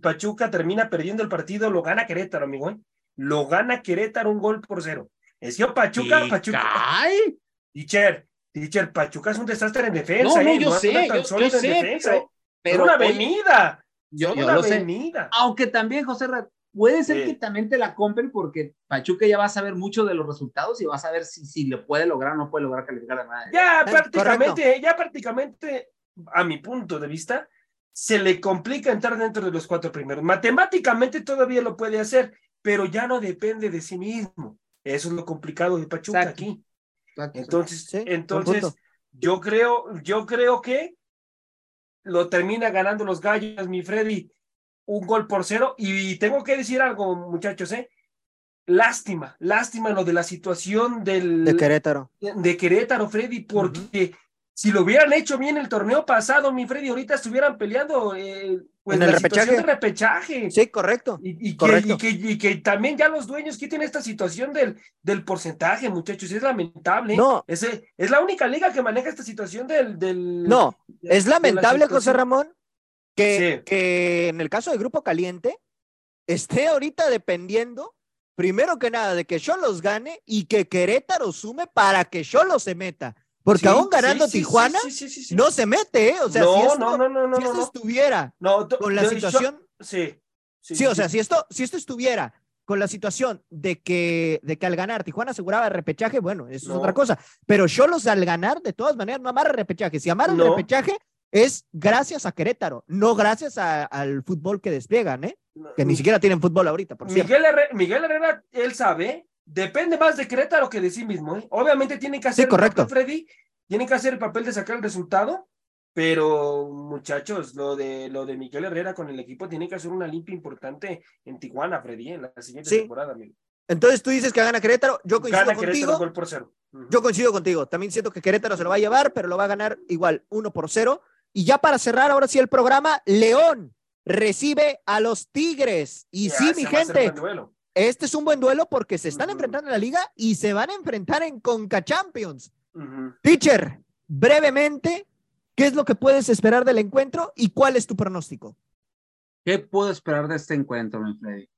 Pachuca termina perdiendo el partido, lo gana Querétaro, amigo, ¿eh? Lo gana Querétaro un gol por cero. Es que Pachuca, Pachuca. ¡Ay! Teacher, teacher, Pachuca es un desastre en defensa. No, no, ¿eh? yo No sé, yo, sé, defensa, pero, ¿eh? pero una avenida. yo, yo una lo sé. Aunque también, José puede ser Sí. que también te la compren porque Pachuca ya va a saber mucho de los resultados y va a saber si, si le puede lograr o no puede lograr calificar a nada. Ya Eh, prácticamente, ya prácticamente, a mi punto de vista, se le complica entrar dentro de los cuatro primeros. Matemáticamente todavía lo puede hacer, pero ya no depende de sí mismo. Eso es lo complicado de Pachuca Exacto. aquí. Exacto. Entonces, Sí, entonces yo creo, yo creo que lo termina ganando los gallos, mi Freddy, un gol por cero. Y tengo que decir algo, muchachos, ¿eh? Lástima, lástima lo de la situación del, De Querétaro. de Querétaro, Freddy, porque si lo hubieran hecho bien el torneo pasado, mi Freddy, ahorita estuvieran peleando eh, pues, En el la situación repechaje. de repechaje. Sí, correcto. Y, y que, Correcto. y, que, y que también ya los dueños quiten esta situación del, del porcentaje, muchachos, es lamentable. No. Es, es la única liga que maneja esta situación del... del No, de- es la lamentable, José. Ramón, que, Sí. que en el caso de Grupo Caliente esté ahorita dependiendo, primero que nada, de que Cholos gane y que Querétaro sume para que Cholos se meta. Porque Sí, aún ganando sí, Tijuana, sí, no se mete, ¿eh? O sea, no, si esto, no, no, si esto estuviera con la yo- situación, sí, sí, o sea, si esto, si esto estuviera con la situación de que, de que al ganar Tijuana aseguraba el repechaje, bueno, eso es otra cosa. Pero Cholos al ganar, de todas maneras, no amarra el repechaje. Si amarra el repechaje, es gracias a Querétaro, no gracias a- al fútbol que despliegan, ¿eh? Que ni siquiera tienen fútbol ahorita, por. Miguel Herrera, Miguel Herrera, él sabe, depende más de Querétaro que de sí mismo. ¿eh? Obviamente tiene que hacer el correcto. papel, Freddy, tiene que hacer el papel de sacar el resultado, pero muchachos, lo de, lo de Miguel Herrera con el equipo tiene que hacer una limpia importante en Tijuana, Freddy, en la siguiente Sí. temporada. amigo. Entonces tú dices que gana Querétaro, yo coincido Gana Querétaro contigo. gol por cero. Ujú. Yo coincido contigo. También siento que Querétaro se lo va a llevar, pero lo va a ganar igual, uno por cero. Y ya para cerrar ahora sí el programa, León recibe a los Tigres. Y Ya, sí, mi gente. Este es un buen duelo porque se están enfrentando en la liga y se van a enfrentar en Conca Champions. Teacher, brevemente, ¿qué es lo que puedes esperar del encuentro y cuál es tu pronóstico? ¿Qué puedo esperar de este encuentro, mi Freddy?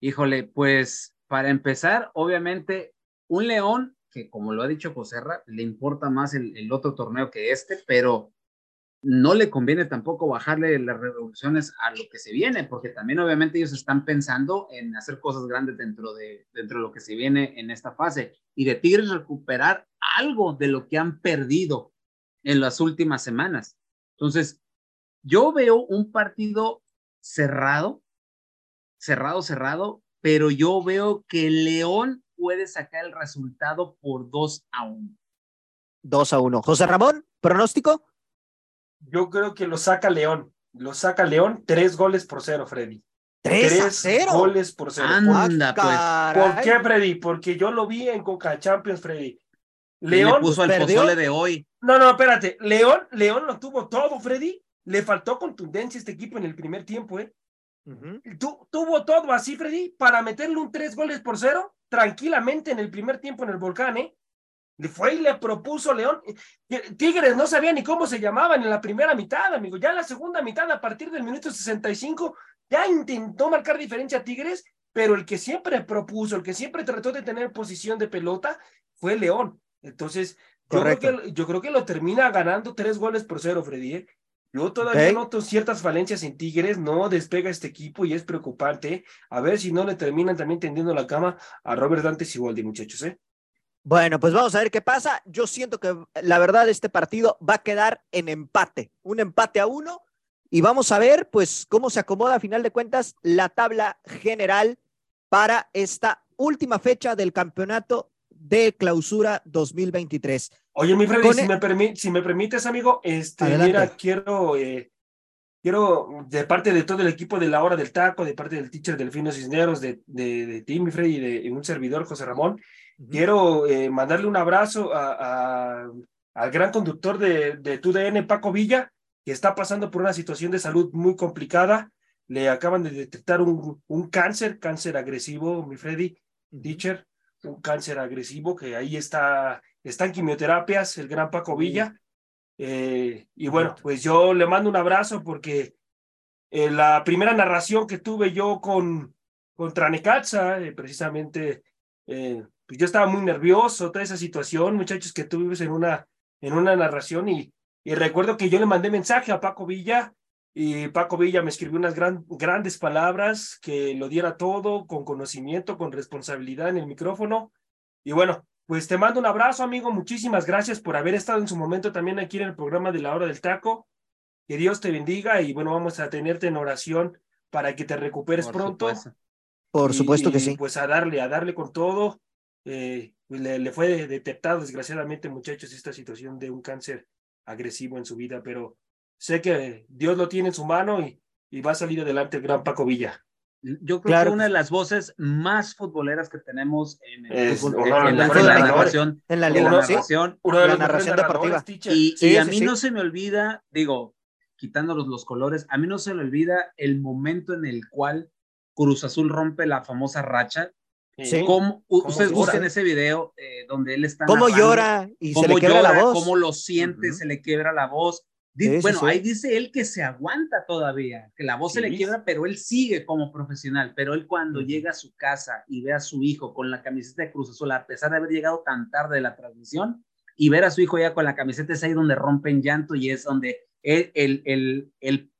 Híjole, pues para empezar, obviamente, un León que, como lo ha dicho Joserra, le importa más el, el otro torneo que este, pero no le conviene tampoco bajarle las revoluciones a lo que se viene, porque también obviamente ellos están pensando en hacer cosas grandes dentro de, dentro de lo que se viene en esta fase y de Tigres recuperar algo de lo que han perdido en las últimas semanas. Entonces, yo veo un partido cerrado, cerrado, cerrado, pero yo veo que León puede sacar el resultado por 2 a 1. 2 a 1. José Ramón, pronóstico. Yo creo que lo saca León. Lo saca León, tres goles por cero, Freddy. 3 a 0. goles por cero. Anda, pues. caray. ¿Por qué, Freddy? Porque yo lo vi en Coca Champions, Freddy. Le León. puso al perdió. pozole de hoy. No, no, espérate. León, León lo tuvo todo, Freddy. Le faltó contundencia a este equipo en el primer tiempo, ¿eh? Tu- tuvo todo así, Freddy, para meterle un tres goles por cero tranquilamente en el primer tiempo en el volcán, ¿eh? Le fue y le propuso León. Eh, Tigres no sabía ni cómo se llamaban en la primera mitad, amigo. Ya en la segunda mitad, a partir del minuto 65, ya intentó marcar diferencia a Tigres, pero el que siempre propuso, el que siempre trató de tener posición de pelota, fue León. Entonces, yo creo, que, yo creo que lo termina ganando tres goles por cero, Freddy. ¿eh? Yo todavía noto ciertas falencias en Tigres, no despega este equipo y es preocupante. ¿eh? A ver si no le terminan también tendiendo la cama a Robert Dante Siboldi, muchachos. ¿eh? Bueno, pues vamos a ver qué pasa. Yo siento que la verdad este partido va a quedar en empate, un empate a uno. Y vamos a ver, pues, cómo se acomoda a final de cuentas la tabla general para esta última fecha del campeonato de clausura 2023. Oye, mi Freddy, si, e- me permi- si me permites, amigo, este, Adelante. mira, quiero, eh, quiero, de parte de todo el equipo de la hora del taco, de parte del teacher Delfino Cisneros, de, de, de Timmy Frey y de un servidor José Ramón, quiero eh, mandarle un abrazo a, al gran conductor de, de TUDN, Paco Villa, que está pasando por una situación de salud muy complicada. Le acaban de detectar un, un cáncer, cáncer agresivo, mi Freddy, teacher, un cáncer agresivo que ahí está, está en quimioterapias, el gran Paco Villa. Eh, y bueno, pues yo le mando un abrazo porque eh, la primera narración que tuve yo con contra Necaxa, eh, precisamente, pues yo estaba muy nervioso, toda esa situación, muchachos, que tuvimos en una, en una narración y, y recuerdo que yo le mandé mensaje a Paco Villa y Paco Villa me escribió unas gran, grandes palabras, que lo diera todo con conocimiento, con responsabilidad en el micrófono. Y bueno, pues te mando un abrazo, amigo. Muchísimas gracias por haber estado en su momento también aquí en el programa de la hora del taco. Que Dios te bendiga y bueno, vamos a tenerte en oración para que te recuperes pronto. Por supuesto que sí. Pues a darle, a darle con todo. Eh, pues le, le, fue detectado desgraciadamente, muchachos, esta situación de un cáncer agresivo en su vida, pero sé que Dios lo tiene en su mano y, y va a salir adelante el gran Paco Villa. Yo creo que una de las voces más futboleras que tenemos en, el fútbol, en, la, narración, en la, narración, la narración deportiva. Y, y a mí no se me olvida, digo, quitándolos los colores, a mí no se me olvida el momento en el cual Cruz Azul rompe la famosa racha. Como, ustedes busquen ese video eh, donde él está. Cómo llora y se le quiebra la voz. Cómo lo siente, se le quiebra la voz. Bueno, ahí dice él que se aguanta todavía, que la voz se le quiebra, pero él sigue como profesional. Pero él cuando llega a su casa y ve a su hijo con la camiseta de Cruz Azul, a pesar de haber llegado tan tarde de la transmisión, y ver a su hijo ya con la camiseta, es ahí donde rompen llanto y es donde el, el, el, el,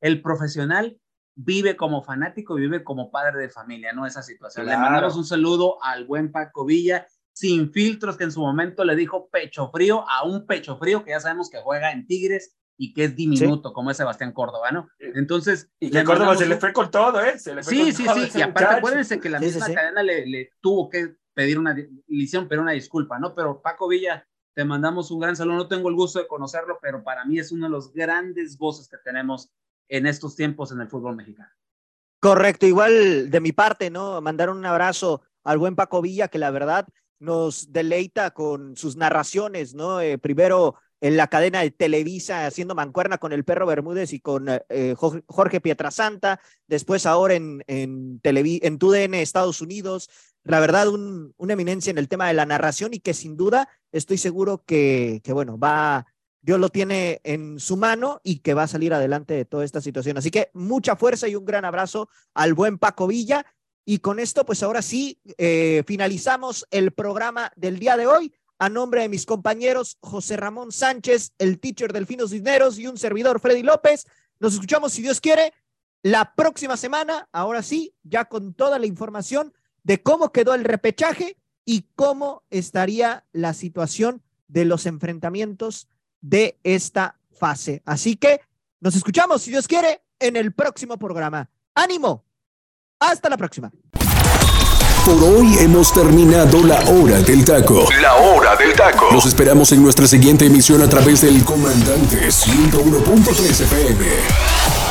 el profesional vive como fanático, vive como padre de familia, ¿no? Esa situación. Le mandamos un saludo al buen Paco Villa sin filtros, que en su momento le dijo pecho frío a un pecho frío que ya sabemos que juega en Tigres y que es diminuto, como es Sebastián Córdoba, ¿no? Entonces. Y que Córdoba se le fue con todo, ¿eh? Se le fue sí, sí, sí. Y aparte, acuérdense que la misma cadena le, le, tuvo que pedir una, le pero una disculpa, ¿no? Pero Paco Villa, te mandamos un gran saludo. No tengo el gusto de conocerlo, pero para mí es uno de los grandes voces que tenemos en estos tiempos en el fútbol mexicano. Correcto, igual de mi parte, ¿no? Mandar un abrazo al buen Paco Villa, que la verdad nos deleita con sus narraciones, ¿no? Eh, primero en la cadena de Televisa haciendo mancuerna con el perro Bermúdez y con eh, Jorge Pietrasanta, después ahora en, en, en TUDN Estados Unidos. La verdad, un, una eminencia en el tema de la narración y que sin duda estoy seguro que, que, bueno, va, Dios lo tiene en su mano y que va a salir adelante de toda esta situación. Así que mucha fuerza y un gran abrazo al buen Paco Villa y con esto, pues ahora sí, eh, finalizamos el programa del día de hoy. A nombre de mis compañeros José Ramón Sánchez, el teacher Delfino Cisneros y un servidor Freddy López, nos escuchamos, si Dios quiere, la próxima semana, ahora sí, ya con toda la información de cómo quedó el repechaje y cómo estaría la situación de los enfrentamientos de esta fase. Así que nos escuchamos, si Dios quiere, en el próximo programa. ¡Ánimo! Hasta la próxima. Por hoy hemos terminado la hora del taco. La hora del taco. Los esperamos en nuestra siguiente emisión a través del Comandante 101.3 FM.